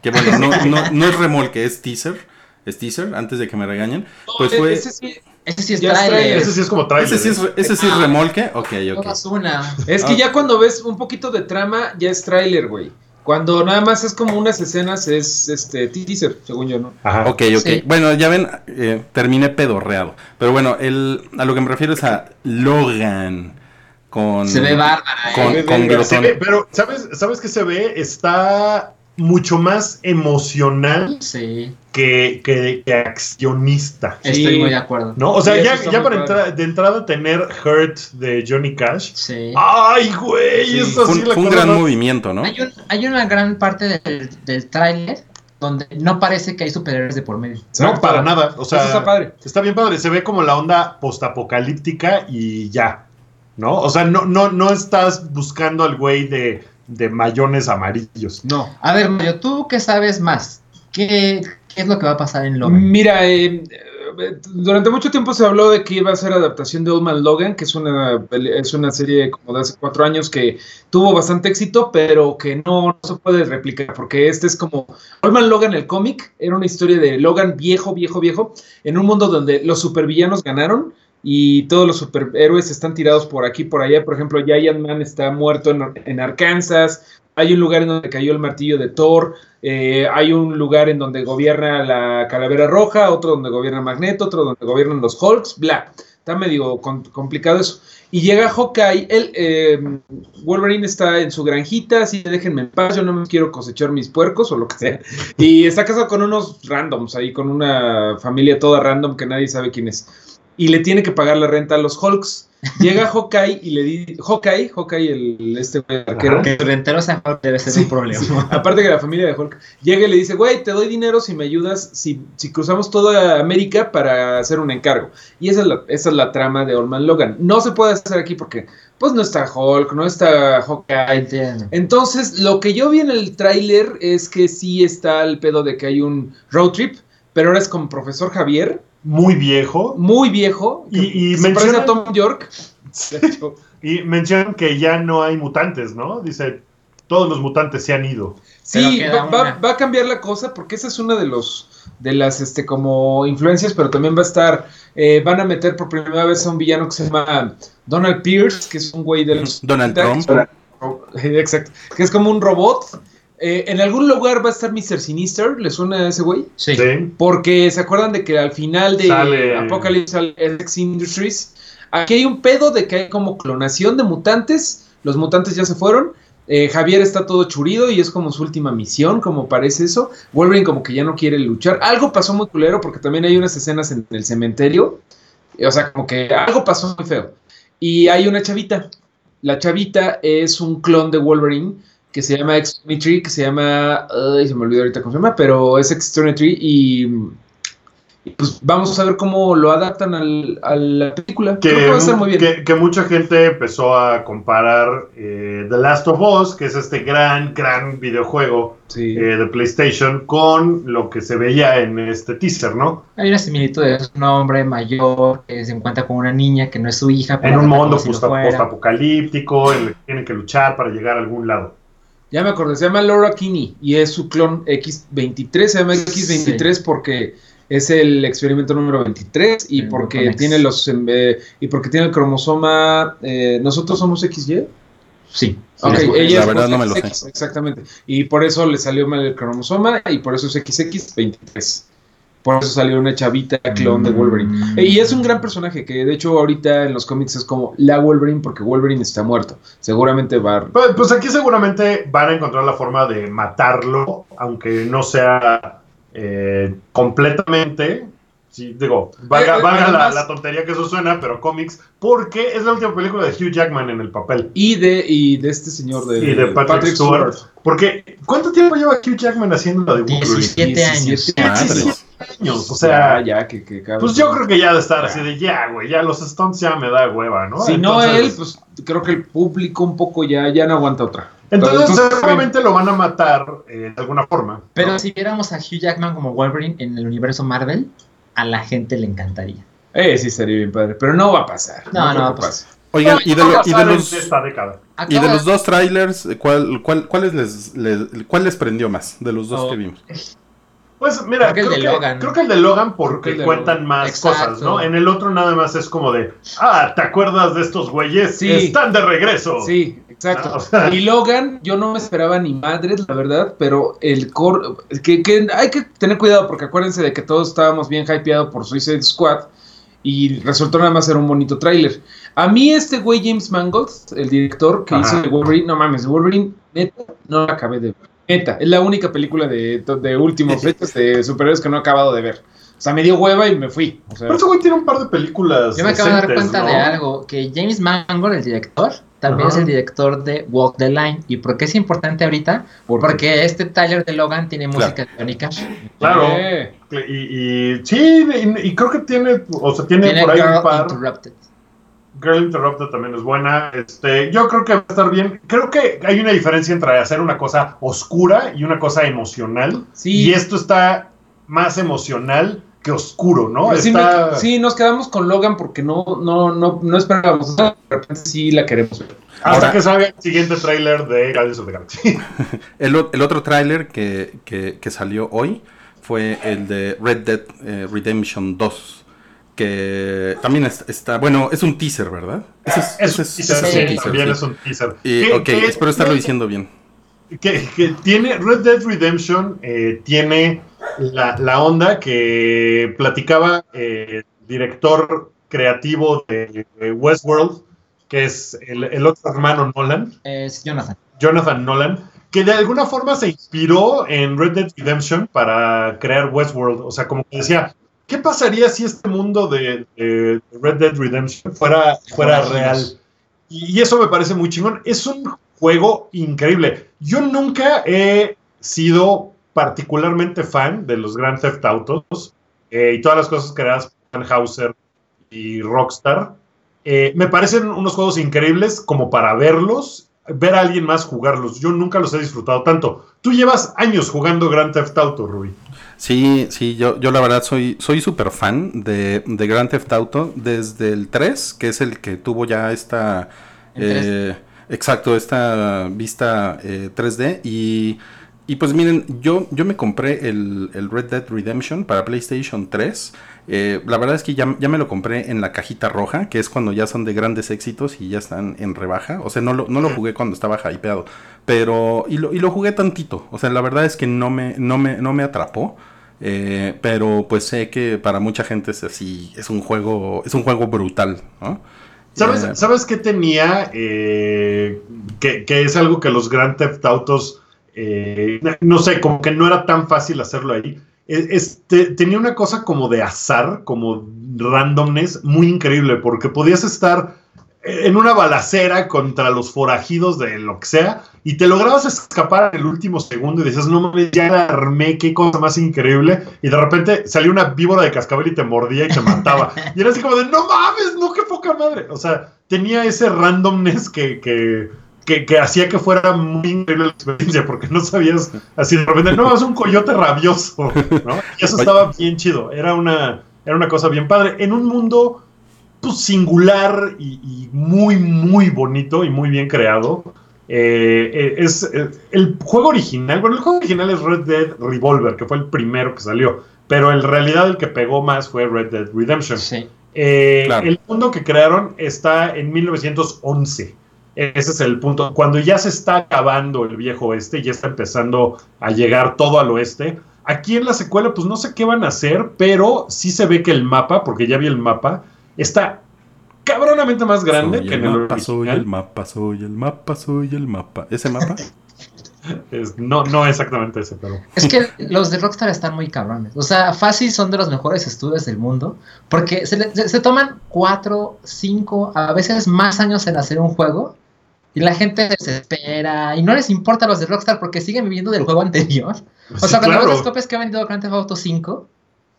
que bueno, no, no, no es remolque, es teaser, es teaser, antes de que me regañen, pues No, fue... ese sí- Ese sí es trailer. trailer. Ese sí es como trailer. Ese sí es, ¿eh? ese sí es remolque, ok, ok. Es que ya cuando ves un poquito de trama, ya es tráiler, güey. Cuando nada más es como unas escenas, es este teaser, según yo, ¿no? Ajá. Ok, ok. Sí. Bueno, ya ven, eh, terminé pedorreado. Pero bueno, el, a lo que me refiero es a Logan con... Se ve bárbara. Con, ¿eh? Se ve con verga. Se ve- pero, ¿sabes, ¿sabes qué se ve? Está mucho más emocional Sí, que, que, que accionista. estoy muy de acuerdo. ¿No? O sea, Sí, ya, ya para de entrada tener Hurt de Johnny Cash. Sí. ¡Ay, güey! Sí. Eso Fue, sí un- fue gran movimiento, ¿no? Hay, un- hay una gran parte del, del tráiler donde no parece que hay superhéroes de por medio. No, para nada. O sea, Eso está padre. Está bien padre, se ve como la onda postapocalíptica y ya. ¿No? O sea, no, no, no estás buscando al güey de, de mayones amarillos. No. A ver, Mario, ¿tú qué sabes más? ¿Qué, qué es lo que va a pasar en Logan? Mira, eh, eh, durante mucho tiempo se habló de que iba a ser adaptación de Old Man Logan, que es una, es una serie como de hace cuatro años que tuvo bastante éxito, pero que no, no se puede replicar, porque este es como Old Man Logan, el cómic, era una historia de Logan viejo, viejo, viejo, en un mundo donde los supervillanos ganaron y todos los superhéroes están tirados por aquí, por allá. Por ejemplo, Giant Man está muerto en, Arkansas. Hay un lugar en donde cayó el martillo de Thor. eh, hay un lugar en donde gobierna la calavera roja, otro donde gobierna Magneto, otro donde gobiernan los Hulks, bla. Está medio complicado eso. Y llega Hawkeye, él, eh, Wolverine está en su granjita, así déjenme en paz, yo no me quiero cosechar mis puercos o lo que sea. Y está casado con unos randoms ahí, con una familia toda random que nadie sabe quién es. Y le tiene que pagar la renta a los Hulks. Llega Hawkeye y le dice, Hawkeye, Hawkeye, el, este güey arquero, Que renteros a Hulk debe ser Sí, un problema. aparte que la familia de Hulk, llega y le dice, güey, te doy dinero si me ayudas, si, si cruzamos toda América para hacer un encargo. Y esa es la, esa es la trama de Old Man Logan. No se puede hacer aquí porque, pues, no está Hulk, no está Hawkeye. Entiendo. Entonces, lo que yo vi en el tráiler es que sí está el pedo de que hay un road trip, pero ahora es con profesor Javier, Muy viejo. muy viejo, Y- y se parece menciona- a Tom York. Y mencionan que ya no hay mutantes, ¿no? Dice, todos los mutantes se han ido. Sí, va, va a cambiar la cosa porque esa es una de los de las este como influencias, pero también va a estar eh, van a meter por primera vez a un villano que se llama Donald Pierce, que es un güey de los Donald Trump. Exacto, que es como un robot. Eh, en algún lugar va a estar Mr. Sinister, ¿le suena a ese güey? Sí. Sí. Porque se acuerdan de que al final de Sale- Apocalypse sale X Industries. Aquí hay un pedo de que hay como clonación de mutantes. Los mutantes ya se fueron. Eh, Javier está todo churido y es como su última misión, como parece eso. Wolverine como que ya no quiere luchar. Algo pasó muy culero porque también hay unas escenas en el cementerio. O sea, como que algo pasó muy feo. Y hay una chavita. La chavita es un clon de Wolverine que se llama X-23, que se llama... Ay, se me olvidó ahorita cómo se llama, pero es X-23 y... y Pues vamos a ver cómo lo adaptan al- a la película. Que, Creo que va a estar muy bien. que- que mucha gente empezó a comparar eh, The Last of Us, que es este gran, gran videojuego Sí. eh, de PlayStation, con lo que se veía en este teaser, ¿no? Hay una similitud, es un hombre mayor que se encuentra con una niña que no es su hija. En pero un mundo postapocalíptico, en el que tienen que luchar para llegar a algún lado. Ya me acordé, se llama Laura Kinney y es su clon X23, se llama X23 porque es el experimento número 23 y porque tiene los em, eh, y porque tiene el cromosoma eh, nosotros somos XY. Sí. Ok, Sí, ella la es verdad no me lo sé. Exactamente. Y por eso le salió mal el cromosoma y por eso es XX23. Por eso salió una chavita clon de Wolverine. Y es un gran personaje que de hecho ahorita en los cómics es como la Wolverine porque Wolverine está muerto. Seguramente va a Pues, pues aquí seguramente van a encontrar la forma de matarlo, aunque no sea eh, completamente. Sí, digo, valga, Eh, eh, valga la, además- la tontería que eso suena, pero cómics, porque es la última película de Hugh Jackman en el papel. Y de, y de este señor de, Y de Patrick, Stewart. Porque, ¿cuánto tiempo lleva Hugh Jackman haciendo la de Wolverine? 17 años. 17 Madre. Años. O sea, ya, ya, que, que cabrón. pues yo creo que ya de estar así de ya, güey, ya los stunts ya me da hueva, ¿no? Si no él, pues creo que el público un poco ya, ya no aguanta otra. Entonces, Entonces, seguramente lo van a matar eh, de alguna forma. Pero ¿no? si viéramos a Hugh Jackman como Wolverine en el universo Marvel, a la gente le encantaría. Eh, sí, sería bien padre. Pero no va a pasar. No, no va a pasar. Oigan, y de, lo- y los esta década. y de los dos trailers, ¿cuál, cuál, cuáles les, les- cuál les prendió más de los dos Oh. que vimos? Pues mira, Creo que el de que, Logan. creo que el de Logan Creo que porque el de cuentan Logan. más Exacto. cosas, ¿no? En el otro nada más es como de, ah, ¿te acuerdas de estos güeyes? Sí. Están de regreso. Sí, exacto. Ah, o sea- Y Logan, yo no me esperaba ni madres, la verdad, pero el core. Que, que hay que tener cuidado porque acuérdense de que todos estábamos bien hypeados por Suicide Squad y resultó nada más ser un bonito tráiler. A mí, este güey James Mangold, el director que Ajá. hizo de Wolverine, no mames, Wolverine, neta, no la acabé de ver. Neta, es la única película de, de últimos fechas de superhéroes que no he acabado de ver. O sea, me dio hueva y me fui. O sea, Pero ese güey tiene un par de películas. Yo me acabo de dar cuenta ¿no? de algo, que James Mangold, el director, también Ajá. es el director de Walk the Line. ¿Y por qué es importante ahorita? Porque este Tyler de Logan tiene Claro. música de Johnny Cash. Claro. Eh, Y, y- sí, y, y creo que tiene, o sea, tiene, Tiene por ahí Girl un par. Interrupted. Girl Interrupted también es buena. Este, yo creo que va a estar bien. Creo que hay una diferencia entre hacer una cosa oscura y una cosa emocional. Sí. Y esto está más emocional que oscuro, ¿no? Sí, Está- me- sí, nos quedamos con Logan porque no, no, no, no esperábamos. De repente sí la queremos ver. Hasta Ahora- que salga el siguiente tráiler de Guardians of the Galaxy. El otro tráiler que, que- que salió hoy fue el de Red Dead eh, Redemption 2. Que también es- está, bueno, es un teaser, ¿verdad? Ese es, Es ese un es- teaser, ese es sí, un teaser, también sí. es un teaser. Y, ok, espero estarlo diciendo bien. que, que tiene Red Dead Redemption eh, tiene la, la onda que platicaba eh, el director creativo de, de Westworld, que es el, el otro hermano Nolan, Es Jonathan. Jonathan Nolan, que de alguna forma se inspiró en Red Dead Redemption para crear Westworld. O sea, como que decía, ¿qué pasaría si este mundo de, de Red Dead Redemption fuera, fuera real? Y, y eso me parece muy chingón. Es un juego increíble. Yo nunca he sido particularmente fan de los Grand Theft Autos eh, y todas las cosas creadas por Hauser y Rockstar. Eh, me parecen unos juegos increíbles como para verlos, ver a alguien más jugarlos. Yo nunca los he disfrutado tanto. Tú llevas años jugando Grand Theft Auto, Rubí. Sí, sí, yo, yo la verdad soy soy súper fan de, de Grand Theft Auto desde el 3, que es el que tuvo ya esta... Eh, exacto, esta vista eh, 3D. Y, y pues miren, yo, yo me compré el, el Red Dead Redemption para PlayStation 3. Eh, la verdad es que ya, ya me lo compré en la cajita roja, que es cuando ya son de grandes éxitos y ya están en rebaja. O sea, no lo, no lo jugué cuando estaba hypeado. Pero, y lo, y lo jugué tantito. O sea, la verdad es que no me, no me, no me atrapó. Eh, pero pues sé que para mucha gente es así, es un juego, es un juego brutal, ¿no? ¿Sabes, Eh, ¿sabes qué tenía? eh, que, que es algo que los Grand Theft Autos, eh, no sé, como que no era tan fácil hacerlo ahí. E- Este, tenía una cosa como de azar, como randomness, muy increíble, porque podías estar en una balacera contra los forajidos de lo que sea, y te lograbas escapar en el último segundo y decías, no mames, ya armé, qué cosa más increíble, y de repente salía una víbora de cascabel y te mordía y te mataba. y era así como de, no mames, no, qué poca madre. O sea, tenía ese randomness que, que, que hacía que fuera muy increíble la experiencia, porque no sabías, así de repente, no, es un coyote rabioso, ¿no? Y eso estaba bien chido, era una, era una cosa bien padre, en un mundo pues, singular y, y muy, muy bonito y muy bien creado. Eh, eh, es eh, el juego original. Bueno, el juego original es Red Dead Revolver, que fue el primero que salió. Pero en realidad el que pegó más fue Red Dead Redemption. Sí. Eh, Claro. El mundo que crearon está en 1911. Ese es el punto. Cuando ya se está acabando el viejo oeste, ya está empezando a llegar todo al oeste. Aquí en la secuela, pues no sé qué van a hacer, pero sí se ve que el mapa, porque ya vi el mapa, está cabronamente más grande soy que el en el mapa, soy el mapa, soy el mapa, soy el mapa. ¿Ese mapa? Es- no, no exactamente ese, pero. Es que los de Rockstar están muy cabrones. O sea, fácil son de los mejores estudios del mundo. Porque se, le- se- se toman cuatro, cinco, a veces más años en hacer un juego. Y la gente se desespera. Y no les importa los de Rockstar porque siguen viviendo del juego anterior. O Sí, sea, cuando claro. las copias que ha vendido Grand Theft Auto 5.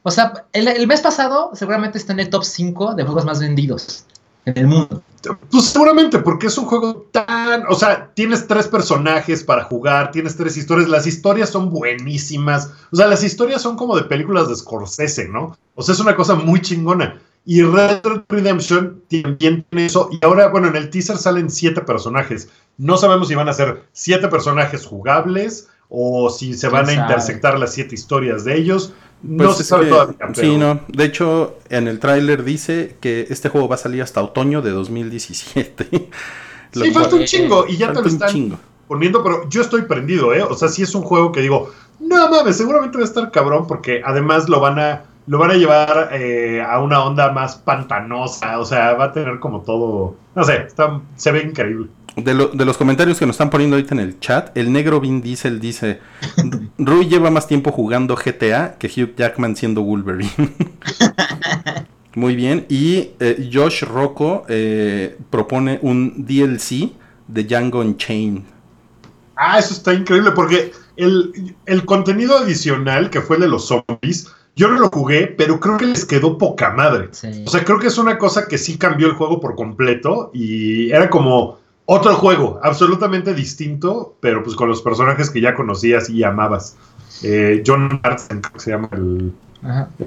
O sea, el, el mes pasado seguramente está en el top 5 de juegos más vendidos en el mundo. Pues seguramente, porque es un juego tan. O sea, tienes tres personajes para jugar, tienes tres historias. Las historias son buenísimas. O sea, las historias son como de películas de Scorsese, ¿no? O sea, es una cosa muy chingona. Y Red Dead Redemption también tiene eso. Y ahora, bueno, en el teaser salen siete personajes. No sabemos si van a ser siete personajes jugables o si se van a intersectar las siete historias de ellos. No Pues se sabe que- todavía. Sí, pero- no. De hecho, en el tráiler dice que este juego va a salir hasta otoño de 2017. Lo Sí, cual- falta un chingo y ya te lo están chingo. poniendo, pero yo estoy prendido, ¿eh? O sea, sí es un juego que digo, no mames, seguramente va a estar cabrón porque además lo van a lo van a llevar eh, a una onda más pantanosa, o sea, va a tener como todo, no sé, está, se ve increíble. De, lo- de los comentarios que nos están poniendo ahorita en el chat, el negro Vin Diesel dice: Rui lleva más tiempo jugando GTA que Hugh Jackman siendo Wolverine. Muy bien. Y eh, Josh Rocco eh, propone un DLC de Django Unchained. Ah, eso está increíble porque el, el contenido adicional que fue el de los zombies, yo no lo jugué, pero creo que les quedó poca madre. Sí. O sea, creo que es una cosa que sí cambió el juego por completo y era como otro juego, absolutamente distinto, pero pues con los personajes que ya conocías y amabas. Eh, John Marston, creo que se llama el,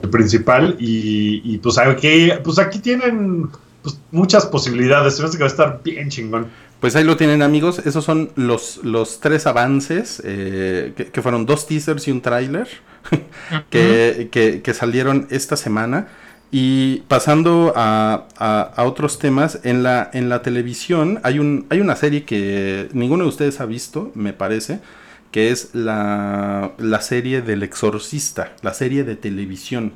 principal, y, y, pues, aquí, pues aquí tienen pues, muchas posibilidades. Se me hace que va a estar bien chingón. Pues ahí lo tienen amigos, esos son los, los tres avances, eh, que, que fueron dos teasers y un tráiler, que, que- que salieron esta semana. Y pasando a, a- a otros temas, en la, en la televisión hay, un, hay una serie que ninguno de ustedes ha visto, me parece, que es la, la serie del exorcista, la serie de televisión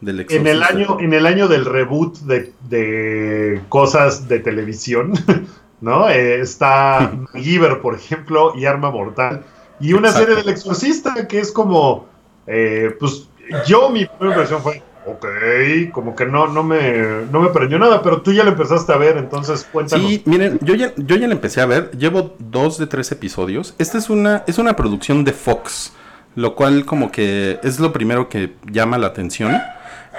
del En exorcista. el año, en el año del reboot de, de cosas de televisión, ¿no? Eh, está Giver, por ejemplo, y Arma Mortal. Y una Exacto. serie del exorcista que es como, eh, pues yo mi primera impresión fue, ok, como que no, no, me, no me prendió nada, pero tú ya lo empezaste a ver, entonces cuéntanos. Sí, miren, yo ya, yo ya la empecé a ver, llevo dos de tres episodios. Esta es una, es una producción de Fox, lo cual como que es lo primero que llama la atención.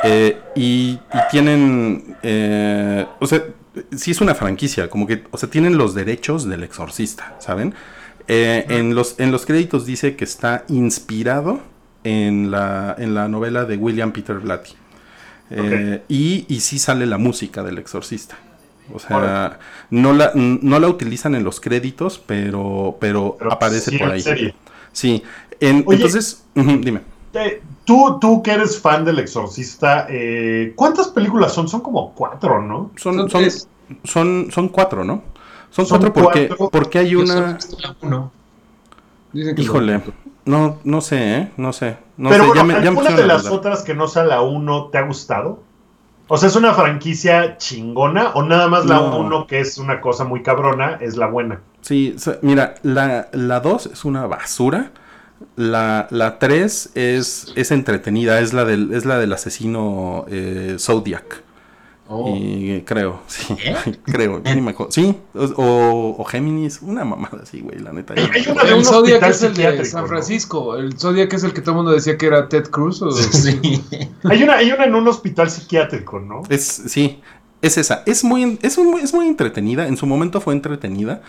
Eh, y, y tienen, eh, o sea, sí es una franquicia, como que, o sea, tienen los derechos del exorcista, ¿saben? Eh, en, los, en los créditos dice que está inspirado en la, en la novela de William Peter Blatty. Eh, y, y sí sale la música del exorcista. O sea, no la, no la utilizan en los créditos, pero, pero, Pero aparece sí por en ahí. Sí. En- Oye. entonces, dime. Eh, tú, tú que eres fan del exorcista, eh, ¿cuántas películas son? Son como cuatro, ¿no? Son, Son son, son, cuatro, ¿no? Son, Son cuatro porque, cuatro. porque hay una... la uno. Dicen que Híjole, no, no sé, ¿eh? No sé. No Pero sé, bueno, ya me, ya me ¿alguna de las otras que no sea la 1 te ha gustado? O sea, ¿es una franquicia chingona o nada más la No. 1 que es una cosa muy cabrona es la buena? Sí, mira, la, la 2 es una basura. La, la 3 es, es entretenida, es la del, es la del asesino eh, Zodiac. Oh. Y creo, sí, ¿Eh? creo, ni me acuerdo. Sí, o, o Géminis, una mamada así, güey, la neta. Hay una de El un Zodiac es el de San ¿no? Francisco. El Zodiac es el que todo el mundo decía que era Ted Cruz. O... Sí. Hay una, hay una en un hospital psiquiátrico, ¿no? Es, sí, es esa. Es muy, es, un- es muy entretenida. En su momento fue entretenida.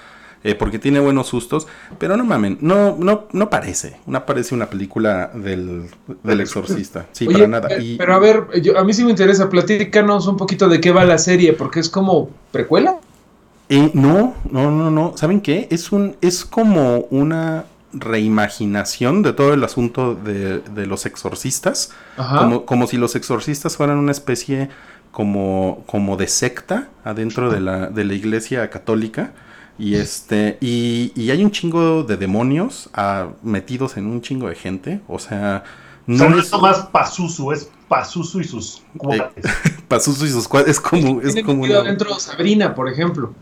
Eh, porque tiene buenos sustos. Pero no mamen, no, no, no parece. No parece una película del, del exorcista. Sí, Oye, para nada. eh, Y- pero a ver, yo- a mí sí me interesa, platícanos un poquito de qué va la serie, porque es como precuela. Eh, no, no, no, no. ¿Saben qué? Es un, es como una reimaginación de todo el asunto de, de los exorcistas. Como, como si los exorcistas fueran una especie como, como de secta adentro de la, de la iglesia católica. Y este, y, y hay un chingo de demonios ah, metidos en un chingo de gente. O sea, O sea, no no es nomás Pazuzu, es Pazuzu y sus cuates. Pazuzu y sus cuad- es como, es Tiene como una- adentro Sabrina, por ejemplo.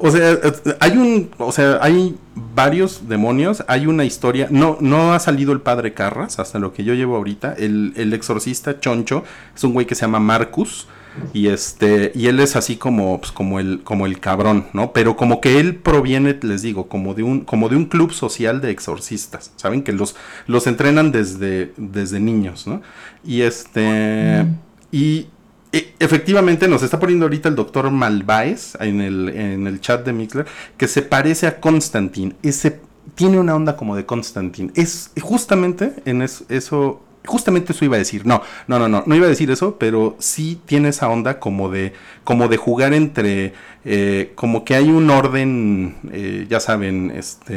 O sea, eh, hay un, o sea, hay varios demonios, hay una historia, no, no ha salido el padre Carras, hasta lo que yo llevo ahorita, el, el exorcista choncho, es un güey que se llama Marcus, y este, y él es así como, pues, como el, como el cabrón, ¿no? Pero como que él proviene, les digo, como de un, como de un club social de exorcistas, ¿saben? Que los, los entrenan desde, desde niños, ¿no? Y este, y e- efectivamente nos está poniendo ahorita el doctor Malváez en el, en el chat de Mixler que se parece a Constantine. Ese, tiene una onda como de Constantine. Es justamente en es- eso, justamente eso iba a decir. No, no, no, no, no iba a decir eso, pero sí tiene esa onda como de, como de jugar entre, eh, como que hay un orden, eh, ya saben, este,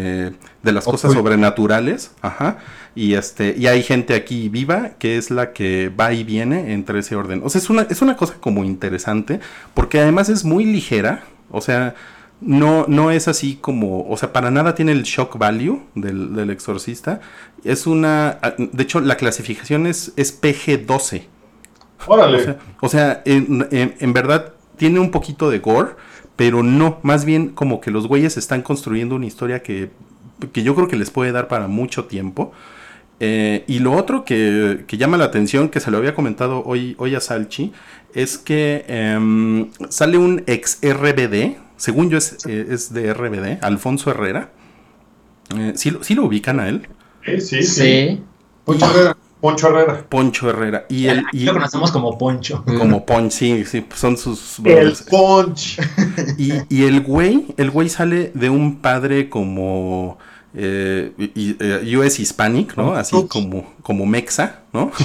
de las cosas sobrenaturales, ajá, y este, y hay gente aquí viva que es la que va y viene entre ese orden. O sea, es una, es una cosa como interesante, porque además es muy ligera, o sea, no, no es así como, o sea, para nada tiene el shock value del, del exorcista. Es una, de hecho, la clasificación es, es PG-12. Órale. O sea, o sea, en, en- en verdad tiene un poquito de gore, pero no, más bien como que los güeyes están construyendo una historia que, que yo creo que les puede dar para mucho tiempo. Eh, y lo otro que, que llama la atención, que se lo había comentado hoy, hoy a Salchi, es que em, sale un ex RBD, según yo es, eh, es de RBD, Alfonso Herrera. Eh, ¿sí, lo- sí lo ubican a él? Sí, sí, sí. Poncho Herrera. Poncho Herrera. Poncho Herrera. Y el, y, Lo conocemos como Poncho. como Ponch, sí, sí, son sus... El Ponch. Y, y el güey, el güey sale de un padre como eh, y- eh, US Hispanic, ¿no? Así como, como Mexa, ¿no?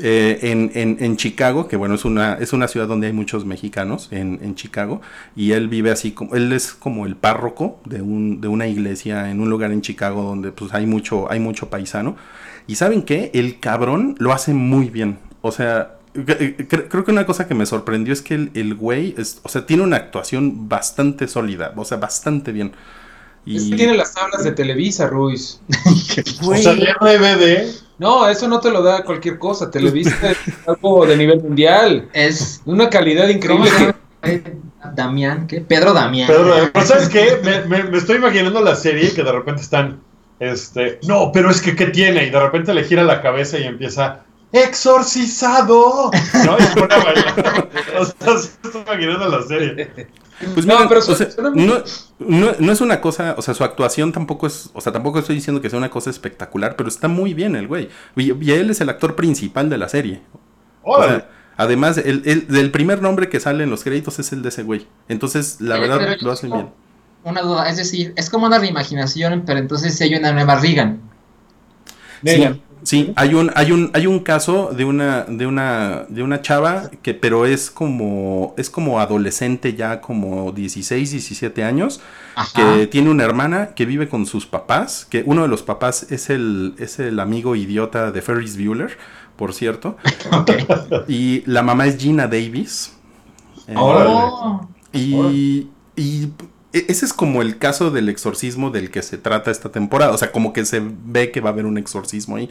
Eh, en, en, en Chicago, que bueno, es una, es una ciudad donde hay muchos mexicanos en, en Chicago, y él vive así como, él es como el párroco de un, de una iglesia en un lugar en Chicago donde pues hay mucho, hay mucho paisano. Y saben qué, el cabrón lo hace muy bien. O sea, cre- cre- creo que una cosa que me sorprendió es que el, el güey, es, o sea, tiene una actuación bastante sólida, o sea, bastante bien. Y, Es que tiene las tablas de Televisa, Ruiz. O sea, RBD. No, eso no te lo da cualquier cosa. Televisa es algo de nivel mundial. Es. Una calidad ¿Cómo increíble. que- Damián, ¿qué? Pedro Damián. Pedro, pero ¿sabes qué? Me, me- me estoy imaginando la serie que de repente están, este, no, pero es que ¿qué tiene? Y de repente le gira la cabeza y empieza, ¡exorcizado! ¿No? Y pone a bailar. O sea, se estoy imaginando la serie. Pues No, miren, pero o su- sea, no, no- no es una cosa, o sea, su actuación tampoco es, o sea, tampoco estoy diciendo que sea una cosa espectacular, pero está muy bien el güey. Y, y él es el actor principal de la serie. O Órale. sea, además, el, el- del primer nombre que sale en los créditos es el de ese güey. Entonces, la verdad, pero lo hacen bien. Una duda, es decir, es como una reimaginación, pero entonces hay una nueva Regan. Sí, sí, hay un, hay un, hay un caso de una, de una, de una chava que, pero es como, es como adolescente ya como 16, 17 años, Ajá. que tiene una hermana que vive con sus papás, que uno de los papás es el, es el amigo idiota de Ferris Bueller, por cierto, y la mamá es Gina Davis. Eh, Oh. y, y ese es como el caso del exorcismo del que se trata esta temporada. O sea, como que se ve que va a haber un exorcismo ahí.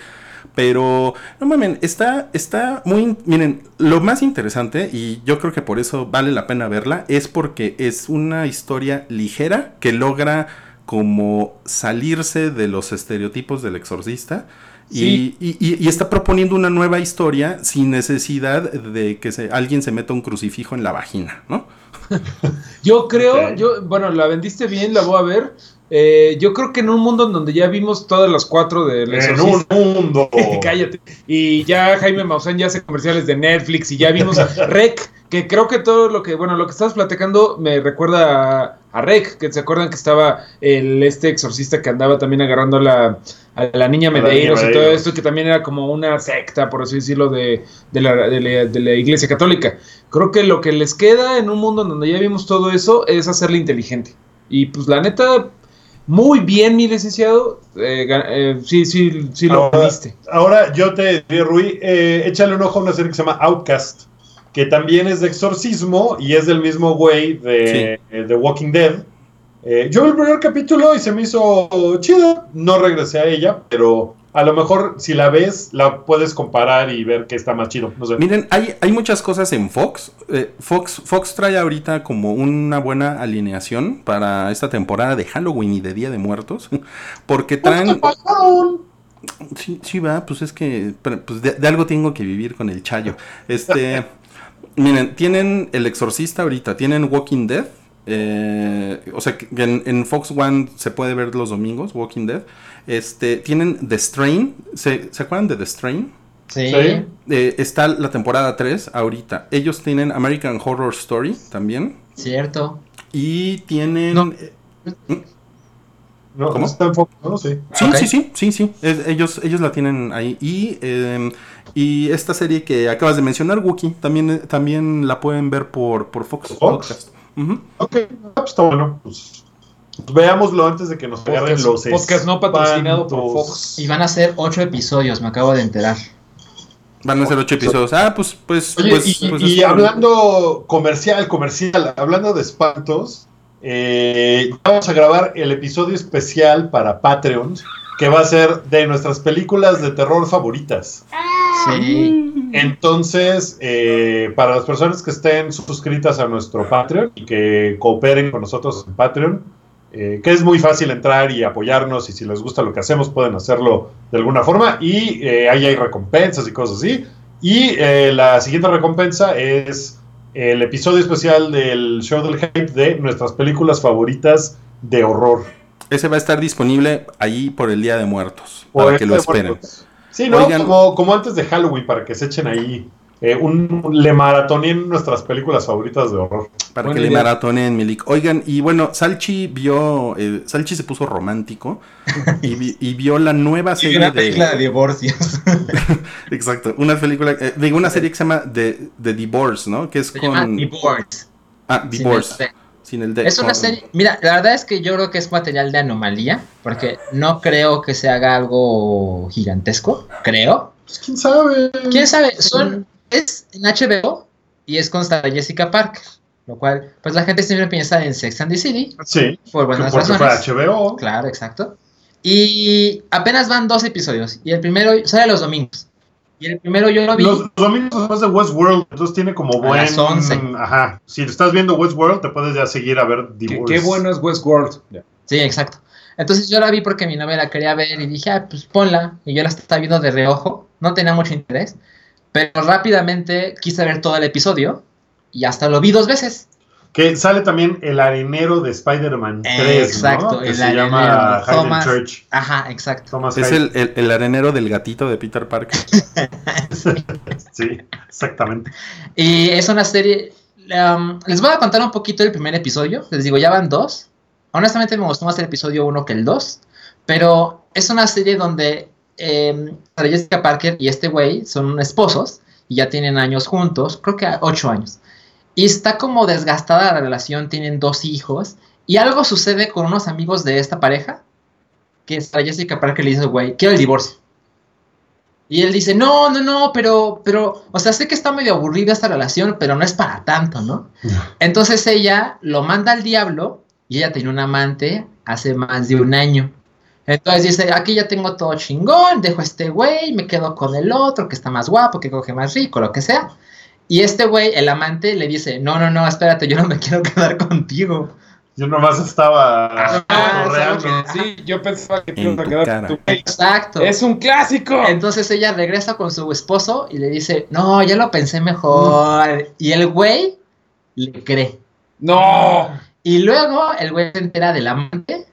Pero, no mamen, está, está muy... Miren, lo más interesante, y yo creo que por eso vale la pena verla, es porque es una historia ligera que logra como salirse de los estereotipos del exorcista. Sí. y- y- y está proponiendo una nueva historia sin necesidad de que se, alguien se meta un crucifijo en la vagina, ¿no? Yo creo, yo, bueno, la vendiste bien, la voy a ver. Eh, yo creo que en un mundo en donde ya vimos todas las cuatro del En exorcista. un mundo. Cállate. Y ya Jaime Maussan ya hace comerciales de Netflix y ya vimos Rec, que creo que todo lo que, bueno, lo que estabas platicando me recuerda a, a Rec, que se acuerdan que estaba el este exorcista que andaba también agarrando la, a la niña Medeiros y todo esto, que también era como una secta, por así decirlo, de, de, la, de, la, de la iglesia católica. Creo que lo que les queda en un mundo en donde ya vimos todo eso es hacerle inteligente. Y pues la neta, muy bien, mi licenciado. Eh, eh, sí, sí, sí lo Ahora- viste. Ahora yo te diría, Rui, eh, échale un ojo a una serie que se llama Outcast, que también es de exorcismo y es del mismo güey de eh, The Walking Dead. Eh, yo vi el primer capítulo y se me hizo chido. No regresé a ella, pero a lo mejor si la ves, la puedes comparar y ver que está más chido. No sé. Miren, hay, hay muchas cosas en Fox. Eh, Fox. Fox trae ahorita como una buena alineación para esta temporada de Halloween y de Día de Muertos. Porque traen... Sí, sí, va, pues es que pues de, de algo tengo que vivir con el chayo. Este, miren, tienen El Exorcista ahorita, tienen Walking Dead. Eh, o sea, que en, en Fox One se puede ver los domingos, Walking Dead. Este, tienen The Strain. ¿Se, ¿se acuerdan de The Strain? Sí. Sí. Eh, está la temporada 3 ahorita. Ellos tienen American Horror Story también. Cierto. Y tienen... No. eh, No, ¿Cómo? está en foco, ¿no? Sí. Sí, sí, sí, sí, sí. Es- ellos, ellos la tienen ahí. Y, eh, y esta serie que acabas de mencionar, Wookie, también, también la pueden ver por, por Fox, ¿Fox? Podcast. Ujú. Ok, ah, pues está bueno. Pues, veámoslo antes de que nos agarren Podcast- los podcast no patrocinado por. Fox. Y van a ser ocho episodios, me acabo de enterar. Van a ser ocho episodios. Ah, pues, pues, Oye, pues, y, pues, y hablando comercial, comercial, hablando de espantos, eh, vamos a grabar el episodio especial para Patreons, que va a ser de nuestras películas de terror favoritas. Sí. Entonces, eh, para las personas que estén suscritas a nuestro Patreon y que cooperen con nosotros en Patreon, eh, que es muy fácil entrar y apoyarnos y si les gusta lo que hacemos pueden hacerlo de alguna forma y eh, ahí hay recompensas y cosas así. Y la siguiente recompensa es el episodio especial del show del hype de nuestras películas favoritas de horror. Ese va a estar disponible ahí por el Día de Muertos. Para que lo esperen. Sí, ¿no? Oigan. Como, como antes de Halloween, para que se echen ahí eh, un le maratonien nuestras películas favoritas de horror. Para Buena que le idea. maratonen, Milik. Oigan, y bueno, Salchi vio. eh, Salchi se puso romántico. y, vi- y vio la nueva serie una película de de. divorcios. Exacto. Una película. eh, digo, una serie que se llama The, The Divorce, ¿no? Que es Se llama con. Divorce. Ah, Divorce. Sin el D. Es una serie. Mira, la verdad es que yo creo que es material de anomalía. Porque no creo que se haga algo gigantesco. Creo. Pues quién sabe. ¿Quién sabe? Son, es en HBO y es con Sarah Jessica Parker. Lo cual, pues la gente siempre piensa en Sex and the City. Sí, Por buenas porque fue. HBO. Claro, exacto. Y apenas van dos episodios. Y el primero sale los domingos. Y el primero yo lo vi. Los domingos después de Westworld, entonces tiene como A buen. las 11. Ajá. Si estás viendo Westworld, te puedes ya seguir a ver Qué, Divorce. qué bueno es Westworld. Ya. Sí, exacto. Entonces yo la vi porque mi novia la quería ver y dije, ah, pues ponla. Y yo la estaba viendo de reojo. No tenía mucho interés. Pero rápidamente quise ver todo el episodio. Y hasta lo vi dos veces. Que sale también el arenero de Spider-Man 3. Exacto, ¿no? Que el se arenero, llama Hayden Thomas. Church. Ajá, exacto. Thomas Es el, el- el arenero del gatito de Peter Parker. Sí, exactamente. Y es una serie. um, les voy a contar un poquito el primer episodio. Les digo, ya van dos. Honestamente me gustó más el episodio 1 que el 2. Pero es una serie donde eh, Jessica Parker y este güey son esposos y ya tienen años juntos, creo que ocho años. Y está como desgastada la relación, tienen dos hijos. Y algo sucede con unos amigos de esta pareja. Que Sarah Jessica Parker le dice, güey, quiero el divorcio. Y él dice, no, no, no, pero, pero, o sea, sé que está medio aburrida esta relación, pero no es para tanto, ¿no? Entonces ella lo manda al diablo y ella tiene un amante hace más de un año. Entonces dice, aquí ya tengo todo chingón, dejo a este güey, me quedo con el otro que está más guapo, que coge más rico, lo que sea. Y este güey, el amante, le dice, no, no, no, espérate, yo no me quiero quedar contigo. Yo nomás estaba Ah, correando. ¿sabes Sí, yo pensaba que te ibas a tu quedar cara. tú. Exacto. Es un clásico. Entonces ella regresa con su esposo y le dice, no, ya lo pensé mejor. Y el güey le cree. No. Y luego el güey se entera del amante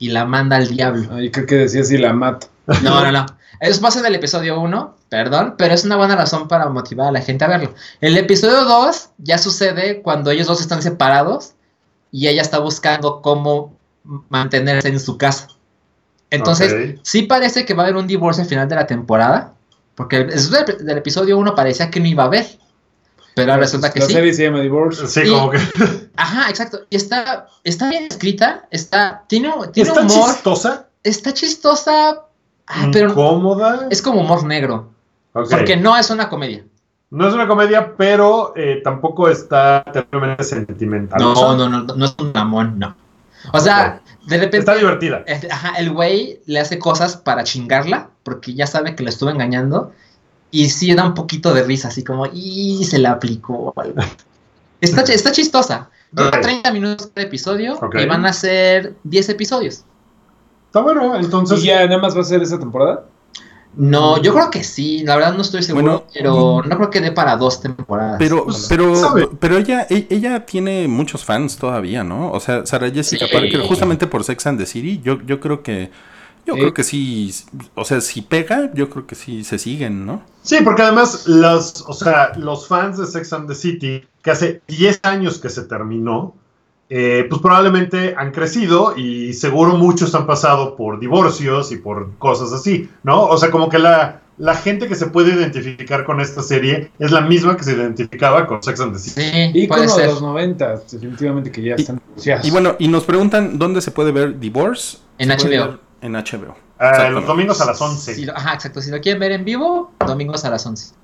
y la manda al diablo. Ay, creo que decía si la mato. No, no, no. Eso pasa en el episodio 1, perdón, pero es una buena razón para motivar a la gente a verlo. El episodio 2 ya sucede cuando ellos dos están separados y ella está buscando cómo mantenerse en su casa. Entonces, sí parece que va a haber un divorcio al final de la temporada, porque del, del episodio 1 parecía que no iba a haber, pero ahora resulta que la sí. serie se llama Divorce. Sí, Y- como que. Ajá, exacto. Y está, está bien escrita, está, tiene, tiene Está humor, chistosa, está chistosa, ah, pero incómoda. es como humor negro, porque no es una comedia. No es una comedia, pero eh, tampoco está terriblemente sentimental. No, no, no, no es un mamón, no. O sea, de repente, Está divertida. eh, ajá, el güey le hace cosas para chingarla, porque ya sabe que la estuvo engañando, y sí da un poquito de risa, así como, y se la aplicó. algo. Está, está chistosa. Dura Ok. 30 minutos por episodio y van a ser 10 episodios. Está bueno, entonces. ¿Y ya nada más va a ser esa temporada? No, yo creo que sí, la verdad no estoy seguro, Bueno, pero no creo que dé para dos temporadas. Pero, Pues, pero, sabe. pero ella, e- ella tiene muchos fans todavía, ¿no? O sea, Sarah Jessica Sí. Parker, justamente por Sex and the City, yo, yo creo que, Yo Eh, creo que sí, o sea, si pega, yo creo que sí se siguen, ¿no? Sí, porque además los, o sea, los fans de Sex and the City, que hace 10 años que se terminó, eh, pues probablemente han crecido y seguro muchos han pasado por divorcios y por cosas así, ¿no? O sea, como que la, la gente que se puede identificar con esta serie es la misma que se identificaba con Sex and the City. Sí, puede de ser. los 90, definitivamente que ya Y- están. Y bueno, y nos preguntan dónde se puede ver Divorce. En HBO. En HBO. Ah, Exactamente. los domingos a las 11. Si lo- ajá, exacto. Si lo quieren ver en vivo, domingos a las 11.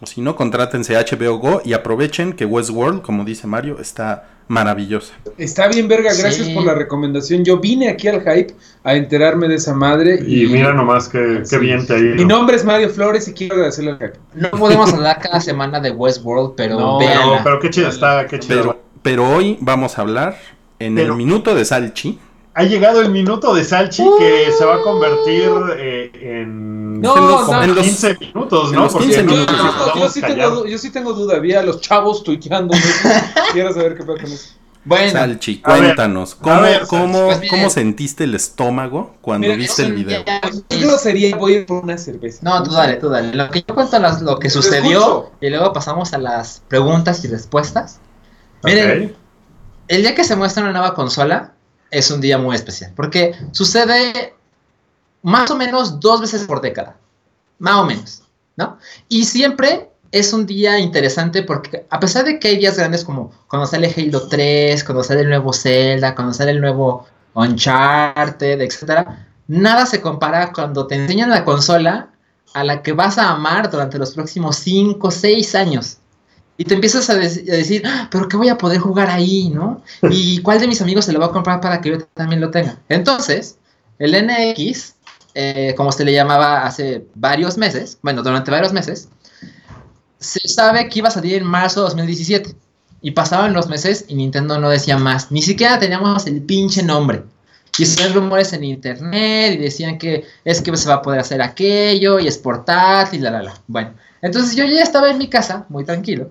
O si no, contrátense HBO Go y aprovechen que Westworld, como dice Mario, está maravillosa. Está bien, verga, gracias Sí. por la recomendación. Yo vine aquí al hype a enterarme de esa madre. Y mira nomás qué, qué Sí. bien te ha ido. Mi nombre es Mario Flores y quiero agradecerle al hype. No podemos hablar cada semana de Westworld, pero No, pero, qué chido está, qué chido. Pero, pero hoy vamos a hablar en Pero- el minuto de Salchi. Ha llegado el minuto de Salchi que se va a convertir eh, en, No, en los, no. en los 15 minutos, en ¿no? los Porque 15 no Yo, minutos. yo- yo sí tengo, yo sí tengo duda. Vi a los chavos tuiteando. Quiero saber qué pasa con eso. Bueno, Salchi, ver, cuéntanos, ¿cómo, ver, cómo, Pues cómo sentiste el estómago cuando Mira, viste el video? día- ¿Qué grosería? Voy a ir por una cerveza. No, tú dale, tú dale. Lo que yo cuento las- lo que sucedió y luego pasamos a las preguntas y respuestas. Miren, el día que se muestra una nueva consola es un día muy especial porque sucede más o menos dos veces por década, más o menos, ¿no? Y siempre es un día interesante porque a pesar de que hay días grandes como cuando sale Halo 3, cuando sale el nuevo Zelda, cuando sale el nuevo Uncharted, etcétera, nada se compara cuando te enseñan la consola a la que vas a amar durante los próximos 5 o 6 años. Y te empiezas a decir, "Ah, pero ¿qué voy a poder jugar ahí, no? ¿Y cuál de mis amigos se lo va a comprar para que yo también lo tenga? Entonces, el NX, eh, como se le llamaba hace varios meses, bueno, durante varios meses, se sabe que iba a salir en marzo de 2017. Y pasaban los meses y Nintendo no decía más. Ni siquiera teníamos el pinche nombre. Y se ven rumores en internet y decían que es que se va a poder hacer aquello y es portátil, la, la, la. Bueno, entonces yo ya estaba en mi casa, muy tranquilo.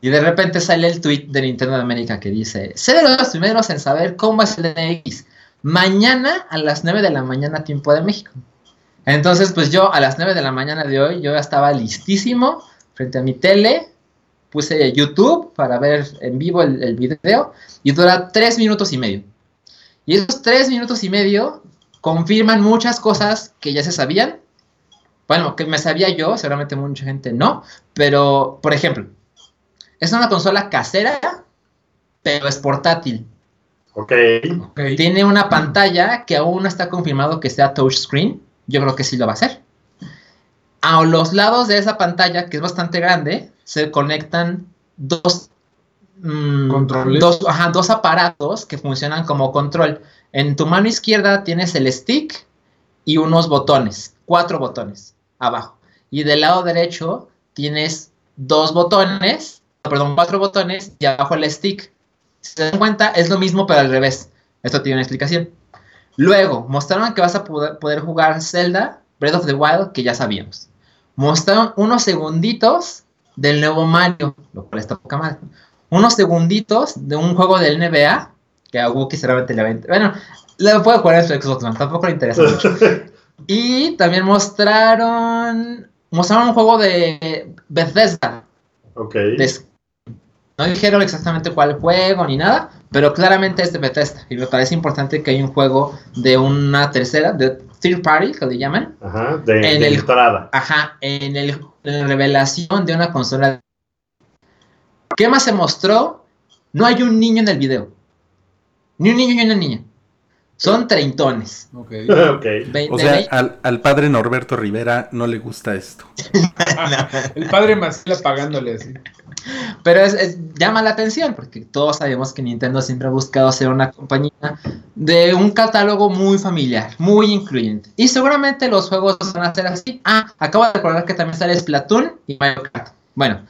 Y de repente sale el tweet de Nintendo de América que dice: Sé de los primeros en saber cómo es el NX. Mañana a las 9 de la mañana, tiempo de México. Entonces, pues yo a las 9 de la mañana de hoy, yo ya estaba listísimo frente a mi tele. Puse YouTube para ver en vivo el, el video y dura 3 minutos y medio. Y esos 3 minutos y medio confirman muchas cosas que ya se sabían. Bueno, que me sabía yo, seguramente mucha gente no. Pero, por ejemplo, es una consola casera, pero es portátil. Ok. Ok. Tiene una pantalla que aún no está confirmado que sea touchscreen. Yo creo que sí lo va a hacer. A los lados de esa pantalla, que es bastante grande, se conectan dos, mm, Controles. dos, ajá, dos aparatos que funcionan como control. En tu mano izquierda tienes el stick y unos botones, cuatro botones abajo. Y del lado derecho tienes dos botones, perdón, cuatro botones y abajo el stick. Si se dan cuenta, es lo mismo pero al revés. Esto tiene una explicación. Luego, mostraron que vas a poder, poder jugar Zelda, Breath of the Wild, que ya sabíamos. Mostraron unos segunditos del nuevo Mario, lo cual está poca madre. Unos segunditos de un juego del NBA, que a Wookiee seguramente le va Bueno, lo puede jugar en su Xbox One, tampoco le interesa mucho. Y también mostraron, mostraron un juego de Bethesda, ok. de- no dijeron exactamente cuál juego ni nada, pero claramente es de Bethesda. Y me parece importante que hay un juego de una tercera, de third party, que le llaman. Ajá. De, En de el-. Ajá, en, el, en la revelación de una consola. ¿Qué más se mostró? No hay un niño en el video. Ni un niño ni una niña. Son treintones. Ok. O sea, al, al padre Norberto Rivera no le gusta esto. El padre Maciel pagándole así. Pero es, es- llama la atención porque todos sabemos que Nintendo siempre ha buscado ser una compañía de un catálogo muy familiar, muy incluyente. Y seguramente los juegos van a ser así. Ah, acabo de recordar que también sale Splatoon y Mario Kart. Bueno,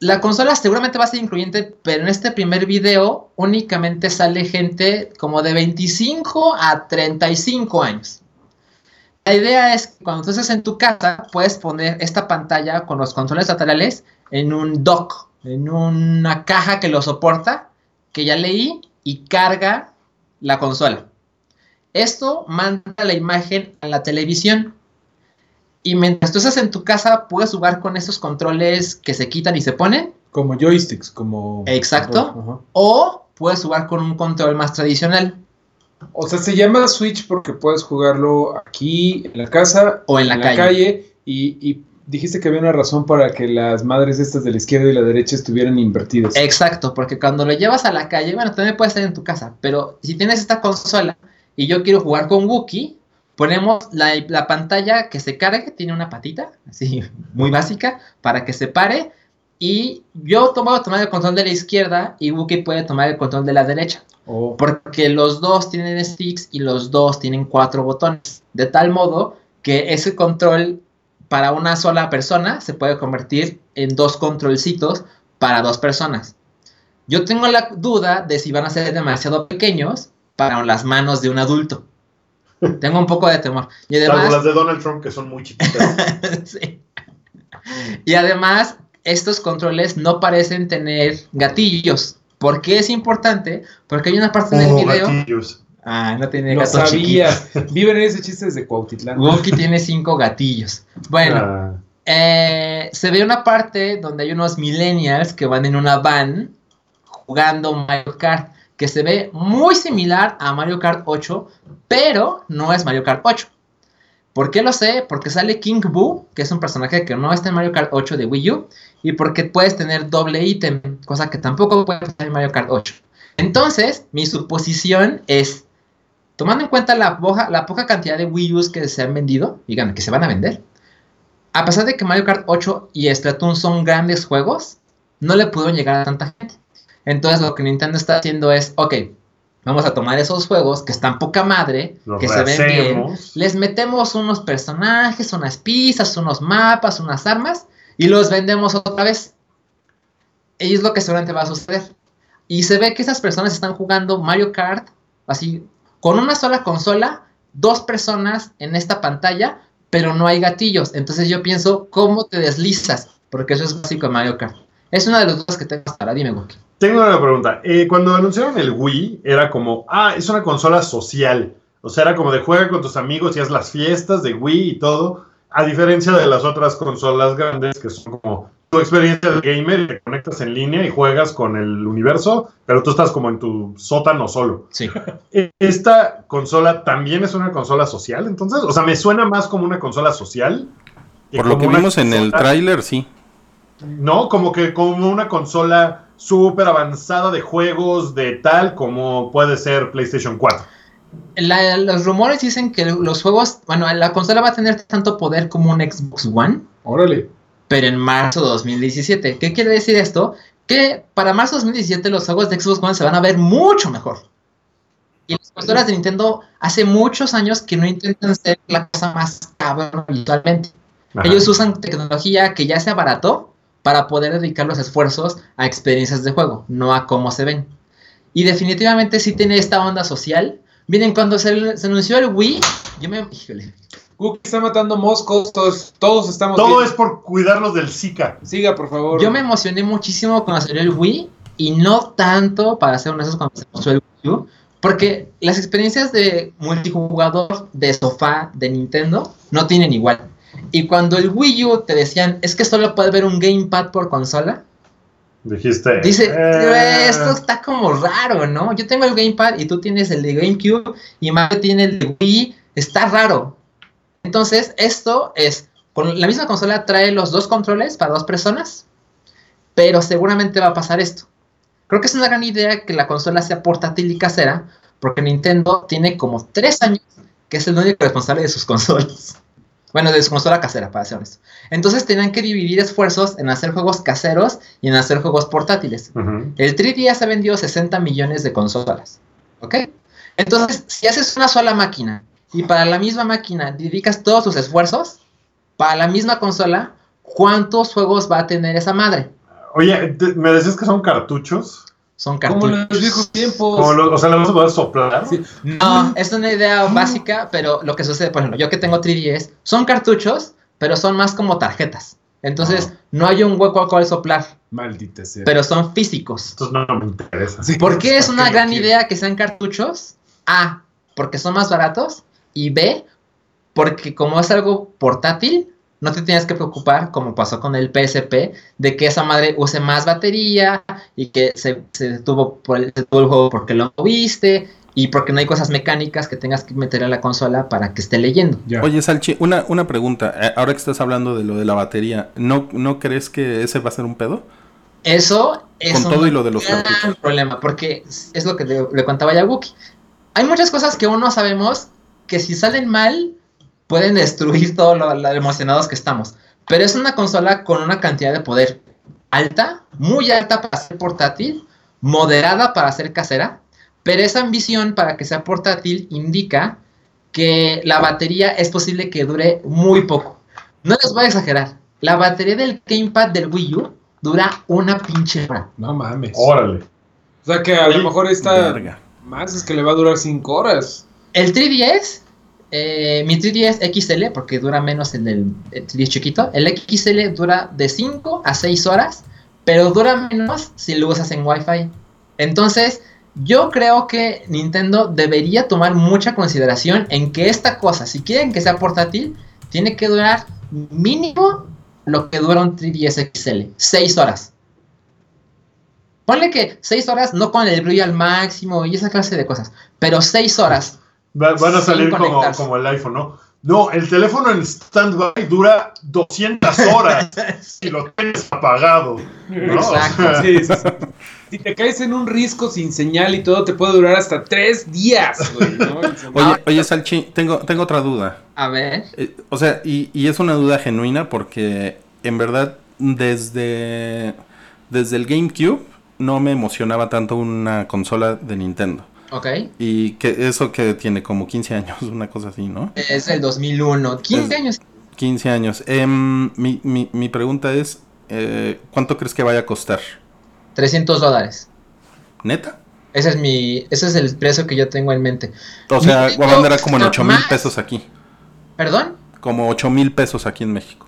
la consola seguramente va a ser incluyente, pero en este primer video únicamente sale gente como de 25 a 35 años. La idea es que cuando estés en tu casa, puedes poner esta pantalla con los controles laterales en un dock, en una caja que lo soporta, que ya leí, y carga la consola. Esto manda la imagen a la televisión. Y mientras tú estás en tu casa, puedes jugar con esos controles que se quitan y se ponen. Como joysticks, como... Exacto. Ajá. O puedes jugar con un control más tradicional. O sea, se llama Switch porque puedes jugarlo aquí, en la casa, O en la calle. y, y dijiste que había una razón para que las madres estas de la izquierda y la derecha estuvieran invertidas. Exacto, porque cuando lo llevas a la calle, bueno, también puede estar en tu casa, pero si tienes esta consola y yo quiero jugar con Wookiee, ponemos la, la pantalla que se cargue, tiene una patita, así, muy básica, para que se pare, y yo tomo tomar el control de la izquierda y Wookiee puede tomar el control de la derecha, Oh, porque los dos tienen sticks y los dos tienen cuatro botones, de tal modo que ese control para una sola persona se puede convertir en dos controlcitos para dos personas. Yo tengo la duda de si van a ser demasiado pequeños para las manos de un adulto. Tengo un poco de temor. Y Salvo además, las de Donald Trump, que son muy chiquitas. Sí. Y además, estos controles no parecen tener gatillos. ¿Por qué es importante? Porque hay una parte del Oh, video. gatillos. Ah, no tiene lo gatos sabía. Viven en ese chiste desde Cuautitlán. Wookiee tiene cinco gatillos. Bueno, Ah, Eh, se ve una parte donde hay unos millennials que van en una van jugando Mario Kart, que se ve muy similar a Mario Kart 8, pero no es Mario Kart 8. ¿Por qué lo sé? Porque sale King Boo, que es un personaje que no está en Mario Kart 8 de Wii U, y porque puedes tener doble ítem, cosa que tampoco puede estar en Mario Kart 8. Entonces, mi suposición es, tomando en cuenta la poca, la poca cantidad de Wii U's que se han vendido, digan, que se van a vender, a pesar de que Mario Kart 8 y Splatoon son grandes juegos, no le pudieron llegar a tanta gente. Entonces lo que Nintendo está haciendo es, ok, vamos a tomar esos juegos que están poca madre, los que se ven bien, rehacemos. les metemos unos personajes, unas pistas, unos mapas, unas armas y los vendemos otra vez. Y es lo que seguramente va a suceder. Y se ve que esas personas están jugando Mario Kart así con una sola consola, dos personas en esta pantalla, pero no hay gatillos. Entonces yo pienso, ¿cómo te deslizas? Porque eso es básico en Mario Kart. Es una de las dudas que tengo hasta ahora. Dime, Wookie. Tengo una pregunta. Eh, cuando anunciaron el Wii, era como, ah, es una consola social. O sea, era como de juega con tus amigos y haz las fiestas de Wii y todo. A diferencia de las otras consolas grandes que son como tu experiencia de gamer y te conectas en línea y juegas con el universo, pero tú estás como en tu sótano solo. Sí. Eh, ¿Esta consola también es una consola social entonces? O sea, me suena más como una consola social. Por lo que vimos en el tráiler, sí. no, como que como una consola súper avanzada de juegos de tal como puede ser PlayStation 4. La- los rumores dicen que los juegos, bueno, la consola va a tener tanto poder como un Xbox One. Órale. pero en marzo de 2017. ¿Qué quiere decir esto? Que para marzo de 2017 los juegos de Xbox One se van a ver mucho mejor. Y las consolas de Nintendo hace muchos años que no intentan ser la cosa más cabrón visualmente. Ajá. Ellos usan tecnología que ya se abarató para poder dedicar los esfuerzos a experiencias de juego, no a cómo se ven. Y definitivamente sí tiene esta onda social. Miren, cuando se, se anunció el Wii, yo me... Híjole. Cookie está matando moscos, todos, todos estamos Todo bien. es por cuidarnos del Zika. Siga, por favor. Yo me emocioné muchísimo cuando salió el Wii y no tanto, para ser honestos, cuando se anunció el Wii U, porque las experiencias de multijugador de sofá de Nintendo no tienen igual. Y cuando el Wii U te decían, es que solo puedes ver un gamepad por consola, Dijiste. dice, eh, esto está como raro, ¿no? Yo tengo el gamepad y tú tienes el de GameCube y Mario tiene el de Wii, está raro. Entonces, esto es, con la misma consola trae los dos controles para dos personas, pero seguramente va a pasar esto. Creo que es una gran idea que la consola sea portátil y casera, porque Nintendo tiene como tres años que es el único responsable de sus consolas. Bueno, de su consola casera, para ser honesto. Entonces tenían que dividir esfuerzos en hacer juegos caseros y en hacer juegos portátiles. El 3DS ha vendido 60 millones de consolas. ¿Ok? Entonces, si haces una sola máquina y para la misma máquina dedicas todos tus esfuerzos, para la misma consola, ¿cuántos juegos va a tener esa madre? Oye, me decías que son cartuchos. Son Como en los cartuchos. viejos tiempos. Como lo- o sea, le vamos a poder soplar. Sí. No, es una idea básica, pero lo que sucede, por ejemplo, yo que tengo 3DS, son cartuchos, pero son más como tarjetas. Entonces, no hay un hueco al cual soplar, Maldita sea. pero son físicos. Entonces no me interesa. Sí. ¿Por qué es una gran idea que sean cartuchos? A. porque son más baratos. Y B, porque como es algo portátil, no te tienes que preocupar, como pasó con el PSP, de que esa madre use más batería y que se, se detuvo, por el, se detuvo el juego porque lo moviste y porque no hay cosas mecánicas que tengas que meter a la consola para que esté leyendo. Ya. Oye, Salchi, una, una pregunta. Eh, Ahora que estás hablando de lo de la batería, ¿no, ¿no crees que ese va a ser un pedo? Eso es Con todo y lo de los gran cartuchos. problema, porque es lo que le, le contaba ya a Wookie. Hay muchas cosas que aún no sabemos que si salen mal pueden destruir todo lo, lo emocionados que estamos. Pero es una consola con una cantidad de poder alta, muy alta para ser portátil, moderada para ser casera, pero esa ambición para que sea portátil indica que la batería es posible que dure muy poco. No les voy a exagerar, la batería del gamepad del Wii U dura una pinche hora. No mames. Órale. O sea que a lo mejor esta Verga. más es que le va a durar 5 horas. El 3DS, eh, mi 3DS XL, porque dura menos el del el 3DS chiquito, el XL dura de 5 a 6 horas, pero dura menos si lo usas en Wi-Fi. Entonces, yo creo que Nintendo debería tomar mucha consideración en que esta cosa, si quieren que sea portátil, tiene que durar mínimo lo que dura un 3DS XL, 6 horas. Ponle que 6 horas no con el brillo al máximo y esa clase de cosas, pero 6 horas Va- van a salir como, como el iPhone, ¿no? No, el teléfono en stand-by dura 200 horas y lo tienes apagado. ¿no? Exacto. O sea, Sí, sí, sí. Si te caes en un risco sin señal y todo, te puede durar hasta 3 días, güey. ¿no? Oye, oye Salchi, tengo, tengo otra duda. A ver. Eh, o sea, y, y es una duda genuina porque en verdad desde, desde el GameCube no me emocionaba tanto una consola de Nintendo. Ok. Y que eso que tiene como 15 años, una cosa así, ¿no? Es el 2001. 15 Es- años. 15 años. Em, mi, mi, mi pregunta es, eh, ¿cuánto crees que vaya a costar? 300 dólares. ¿Neta? Ese es mi, ese es el precio que yo tengo en mente. O sea, va a andar como en está 8 mil pesos aquí. ¿Perdón? Como 8 mil pesos aquí en México.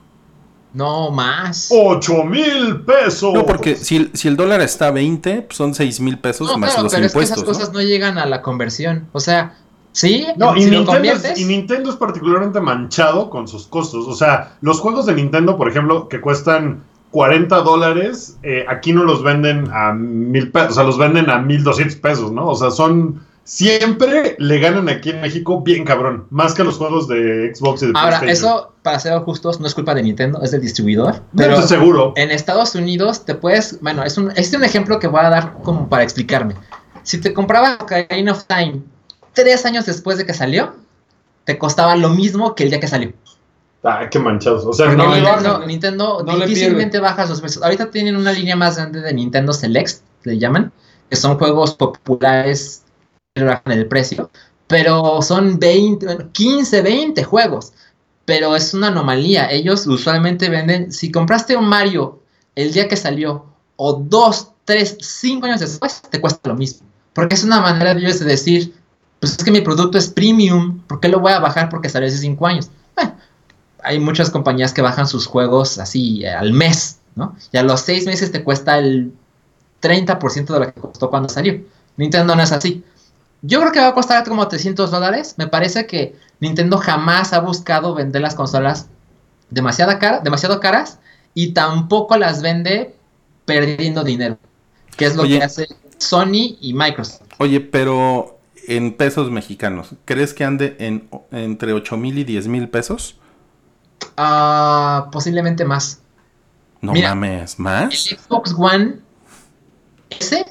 No más. 8 mil pesos. No, porque si, si el dólar está a 20, pues son 6 mil pesos No, más claro, los pero es que impuestos. esas ¿no? cas no llegan a la conversión. O sea, sí, No, y, si Nintendo conviertes. y Nintendo es particularmente manchado con sus costos. O sea, los juegos de Nintendo, por ejemplo, que cuestan 40 dólares, eh, aquí no los venden a mil pesos, o sea, los venden a 1200 pesos, ¿no? O sea, son. Siempre le ganan aquí en México bien cabrón. Más que los juegos de Xbox y de Ahora, PlayStation. eso, para ser justos, no es culpa de Nintendo, es del distribuidor. No, Pero estoy seguro. en Estados Unidos te puedes, bueno, es un, este es un ejemplo que voy a dar como para explicarme. Si te comprabas Ocarina of Time tres años después de que salió, te costaba lo mismo que el día que salió. Ah, qué manchados. O sea, no le Nintendo. Nintendo No difícilmente baja sus precios. Ahorita tienen una línea más grande de Nintendo Select, le llaman, que son juegos populares bajan el precio, pero son 20, bueno, 15, 20 juegos. Pero es una anomalía. Ellos usualmente venden, si compraste un Mario el día que salió, o dos, tres, cinco años después, te cuesta lo mismo. Porque es una manera de ellos de decir, pues es que mi producto es premium, ¿por qué lo voy a bajar porque salió hace cinco años? Bueno, hay muchas compañías que bajan sus juegos así eh, al mes, ¿no? Y a los seis meses te cuesta el 30% de lo que costó cuando salió. Nintendo no es así. Yo creo que va a costar como 300 dólares. Me parece que Nintendo jamás ha buscado vender las consolas demasiado, cara, demasiado caras y tampoco las vende perdiendo dinero, que es lo Oye. que hace Sony y Microsoft. Oye, pero en pesos mexicanos, ¿crees que ande en entre 8 mil y 10 mil pesos? Ah, posiblemente más. No Mira. mames, ¿más? El Xbox One S,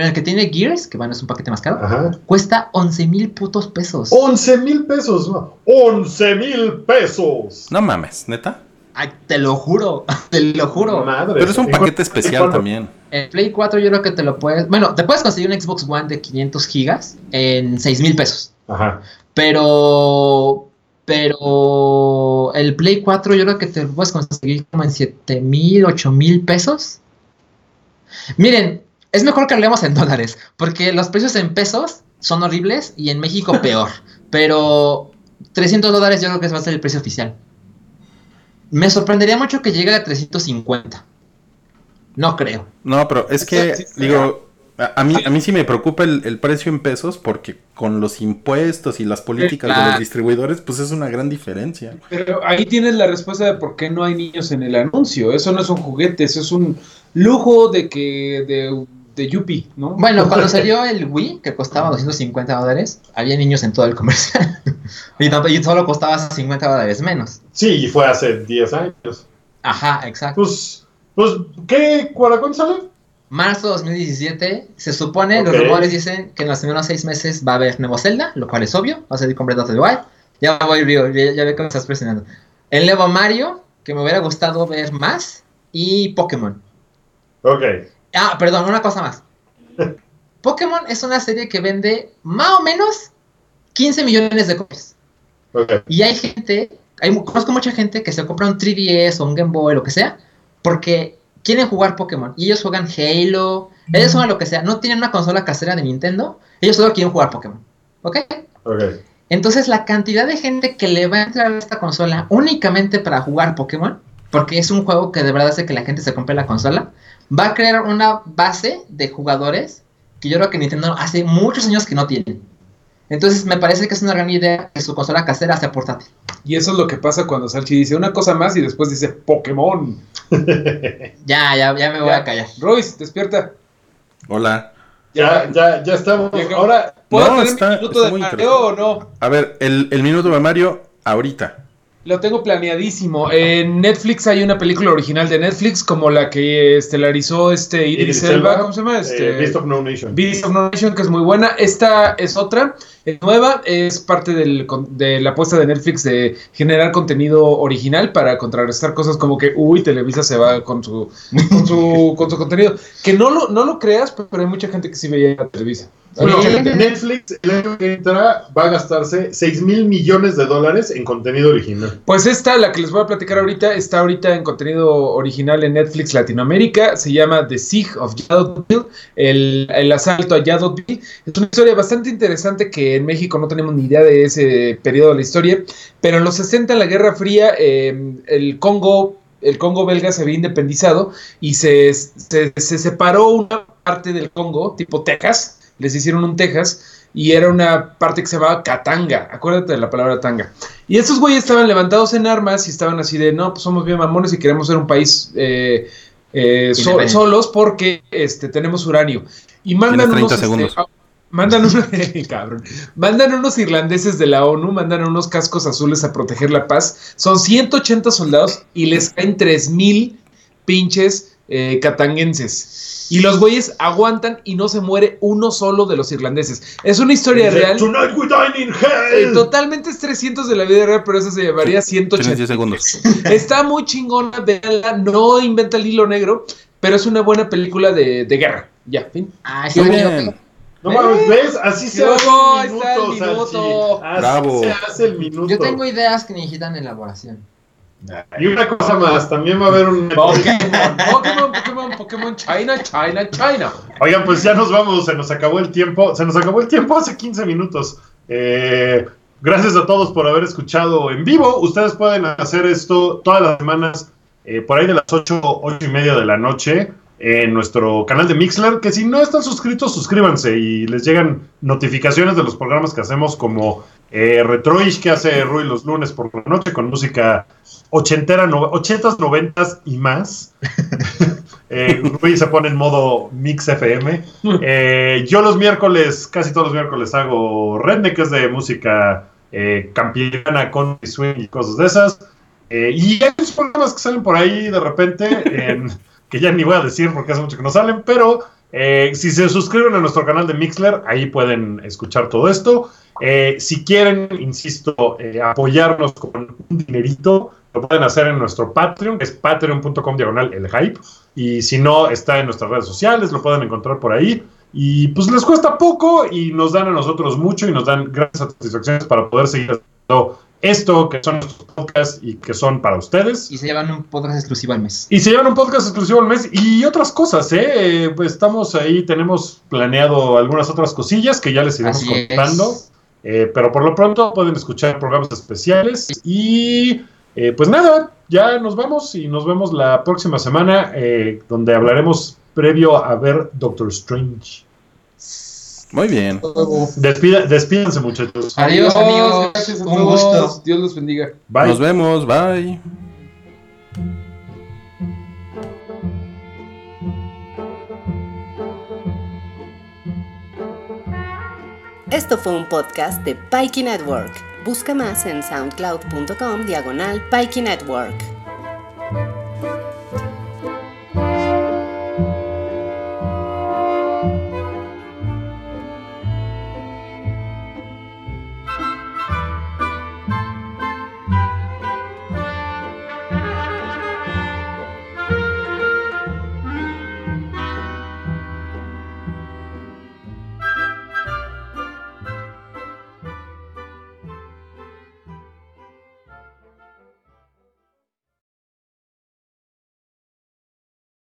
en el que tiene Gears, que bueno, es un paquete más caro, Ajá. cuesta 11 mil putos pesos. 11 mil pesos. ¿no? 11 mil pesos. No mames, neta. Ay, te lo juro, te lo juro. Madre. Pero es un ¿En paquete especial también. En Play 4 yo creo que te lo puedes... Bueno, te puedes conseguir un Xbox One de 500 gigas en 6 mil pesos. Ajá. Pero... Pero... El Play 4 yo creo que te lo puedes conseguir como en 7 mil, 8 mil pesos. Miren, es mejor que hablemos en dólares, porque los precios en pesos son horribles y en México peor. Pero 300 dólares yo creo que ese va a ser el precio oficial. Me sorprendería mucho que llegue a 350. No creo. No, pero es que, Sí, sí, sí. digo, A, mí, a mí sí me preocupa el, el precio en pesos porque con los impuestos y las políticas de los distribuidores, pues es una gran diferencia. Pero ahí tienes la respuesta de por qué no hay niños en el anuncio. Eso no es un juguete, eso es un lujo de que de, de Yuppie, ¿no? Bueno, cuando salió el Wii, que costaba 250 dólares, había niños en todo el comercial. y, tamp- y solo costaba 50 dólares menos. Sí, y fue hace 10 años. Ajá, exacto. Pues, pues ¿qué? ¿Para cuándo sale? Marzo 2017, se supone, los Ok. rumores dicen que en los primeros seis meses va a haber nuevo Zelda, lo cual es obvio, va a salir the Wild. Ya voy, Río, ya, ya veo que me estás presionando. El nuevo Mario, que me hubiera gustado ver más, y Pokémon. Ok. Ah, perdón, una cosa más. Pokémon es una serie que vende más o menos 15 millones de copias. Ok. Y hay gente, hay, conozco mucha gente que se compra un 3DS o un Game Boy, lo que sea, porque quieren jugar Pokémon. Y ellos juegan Halo, ellos juegan lo que sea. No tienen una consola casera de Nintendo, ellos solo quieren jugar Pokémon. ¿Ok? Ok. Entonces la cantidad de gente que le va a entrar a esta consola únicamente para jugar Pokémon, porque es un juego que de verdad hace que la gente se compre la consola, va a crear una base de jugadores que yo creo que Nintendo hace muchos años que no tiene. Entonces me parece que es una gran idea que su consola casera sea portátil. Y eso es lo que pasa cuando Salchi dice una cosa más y después dice Pokémon. Ya, ya, ya me voy Ya. a callar. Royce, despierta. Hola. Ya, ya, ya estamos. Ahora, ¿Puedo No, tener está- mi minuto está de muy Mario o no? A ver, el, el minuto de Mario, ahorita. Lo tengo planeadísimo. En Netflix hay una película original de Netflix como la que estelarizó este Idris Idris Elba, Elba, ¿cómo se llama? Este, eh, Beast of No Nation. Beast of No Nation, que es muy buena. Esta es otra, es nueva, es parte del de la apuesta de Netflix de generar contenido original para contrarrestar cosas como que, uy, Televisa se va con su, con su, con su contenido. Que no lo, no lo creas, pero hay mucha gente que sí veía Televisa. Bueno, Sí. Netflix el año que entra va a gastarse 6 mil millones de dólares en contenido original. Pues esta, la que les voy a platicar ahorita, está ahorita en contenido original en Netflix Latinoamérica. Se llama The Siege of Yadotville, el, el asalto a Yadotville. Es una historia bastante interesante que en México no tenemos ni idea de ese periodo de la historia. Pero en los 60, en la Guerra Fría, eh, el Congo, el Congo belga se había independizado y se, se, se separó una parte del Congo, tipo Texas. Les hicieron un Texas y era una parte que se llamaba Katanga. Acuérdate de la palabra tanga. Y estos güeyes estaban levantados en armas y estaban así de, no, pues somos bien mamones y queremos ser un país eh, eh, so- solos porque este, tenemos uranio. Y mandan Tienes 30 unos... este, mandan, unos, cabrón, mandan unos irlandeses de la ONU, mandan unos cascos azules a proteger la paz. Son 180 soldados y les caen 3.000 pinches eh, catanguenses. Y los güeyes aguantan y no se muere uno solo de los irlandeses. Es una historia Dice, real. Tonight we dine in Eh, hell. totalmente es 300 de la vida real, pero eso se Tienes 180. 10 segundos. Está muy chingona, véanla, no inventa el hilo negro, pero es una buena película de, de guerra. Ya, fin. Ah, sí. No mames, ¿ves? Así se hace el minuto. Así Bravo. se hace el minuto. yo tengo ideas que necesitan elaboración. Y una cosa más, también va a haber un... Pokémon, Pokémon, Pokémon, Pokémon, China, China, China. Oigan, pues ya nos vamos, se nos acabó el tiempo, se nos acabó el tiempo hace 15 minutos. Eh, gracias a todos por haber escuchado en vivo. Ustedes pueden hacer esto todas las semanas, eh, por ahí de las 8, 8 y media de la noche, en nuestro canal de Mixler, que si no están suscritos, suscríbanse y les llegan notificaciones de los programas que hacemos como eh, Retroish, que hace Rui los lunes por la noche con música ochentera, no, ochentas, noventas y más. Eh, Rui se pone en modo Mix FM. Eh, yo los miércoles, casi todos los miércoles, hago Redneck, que es de música eh, campiana, con swing y cosas de esas. Y hay unos programas que salen por ahí de repente, en- que ya ni voy a decir porque hace mucho que no salen, pero eh, si se suscriben a nuestro canal de Mixler, ahí pueden escuchar todo esto. Eh, si quieren, insisto, eh, apoyarnos con un dinerito, lo pueden hacer en nuestro Patreon, que es patreon.com diagonal el hype. Y si no, está en nuestras redes sociales, lo pueden encontrar por ahí. Y pues les cuesta poco y nos dan a nosotros mucho y nos dan grandes satisfacciones para poder seguir haciendo esto, que son nuestros podcasts y que son para ustedes. Y se llevan un podcast exclusivo al mes. Y se llevan un podcast exclusivo al mes y otras cosas, ¿eh? Pues estamos ahí, tenemos planeado algunas otras cosillas que ya les iremos Así contando. Eh, pero por lo pronto pueden escuchar programas especiales y eh, pues nada, ya nos vamos y nos vemos la próxima semana eh, donde hablaremos previo a ver Doctor Strange. Muy bien. Despida- despídense, muchachos. Adiós, amigos. Gracias a Un todos. gusto. Dios los bendiga. Bye. Nos vemos. Bye. Esto fue un podcast de Pikey Network. Busca más en soundcloud.com diagonal Pikey Network.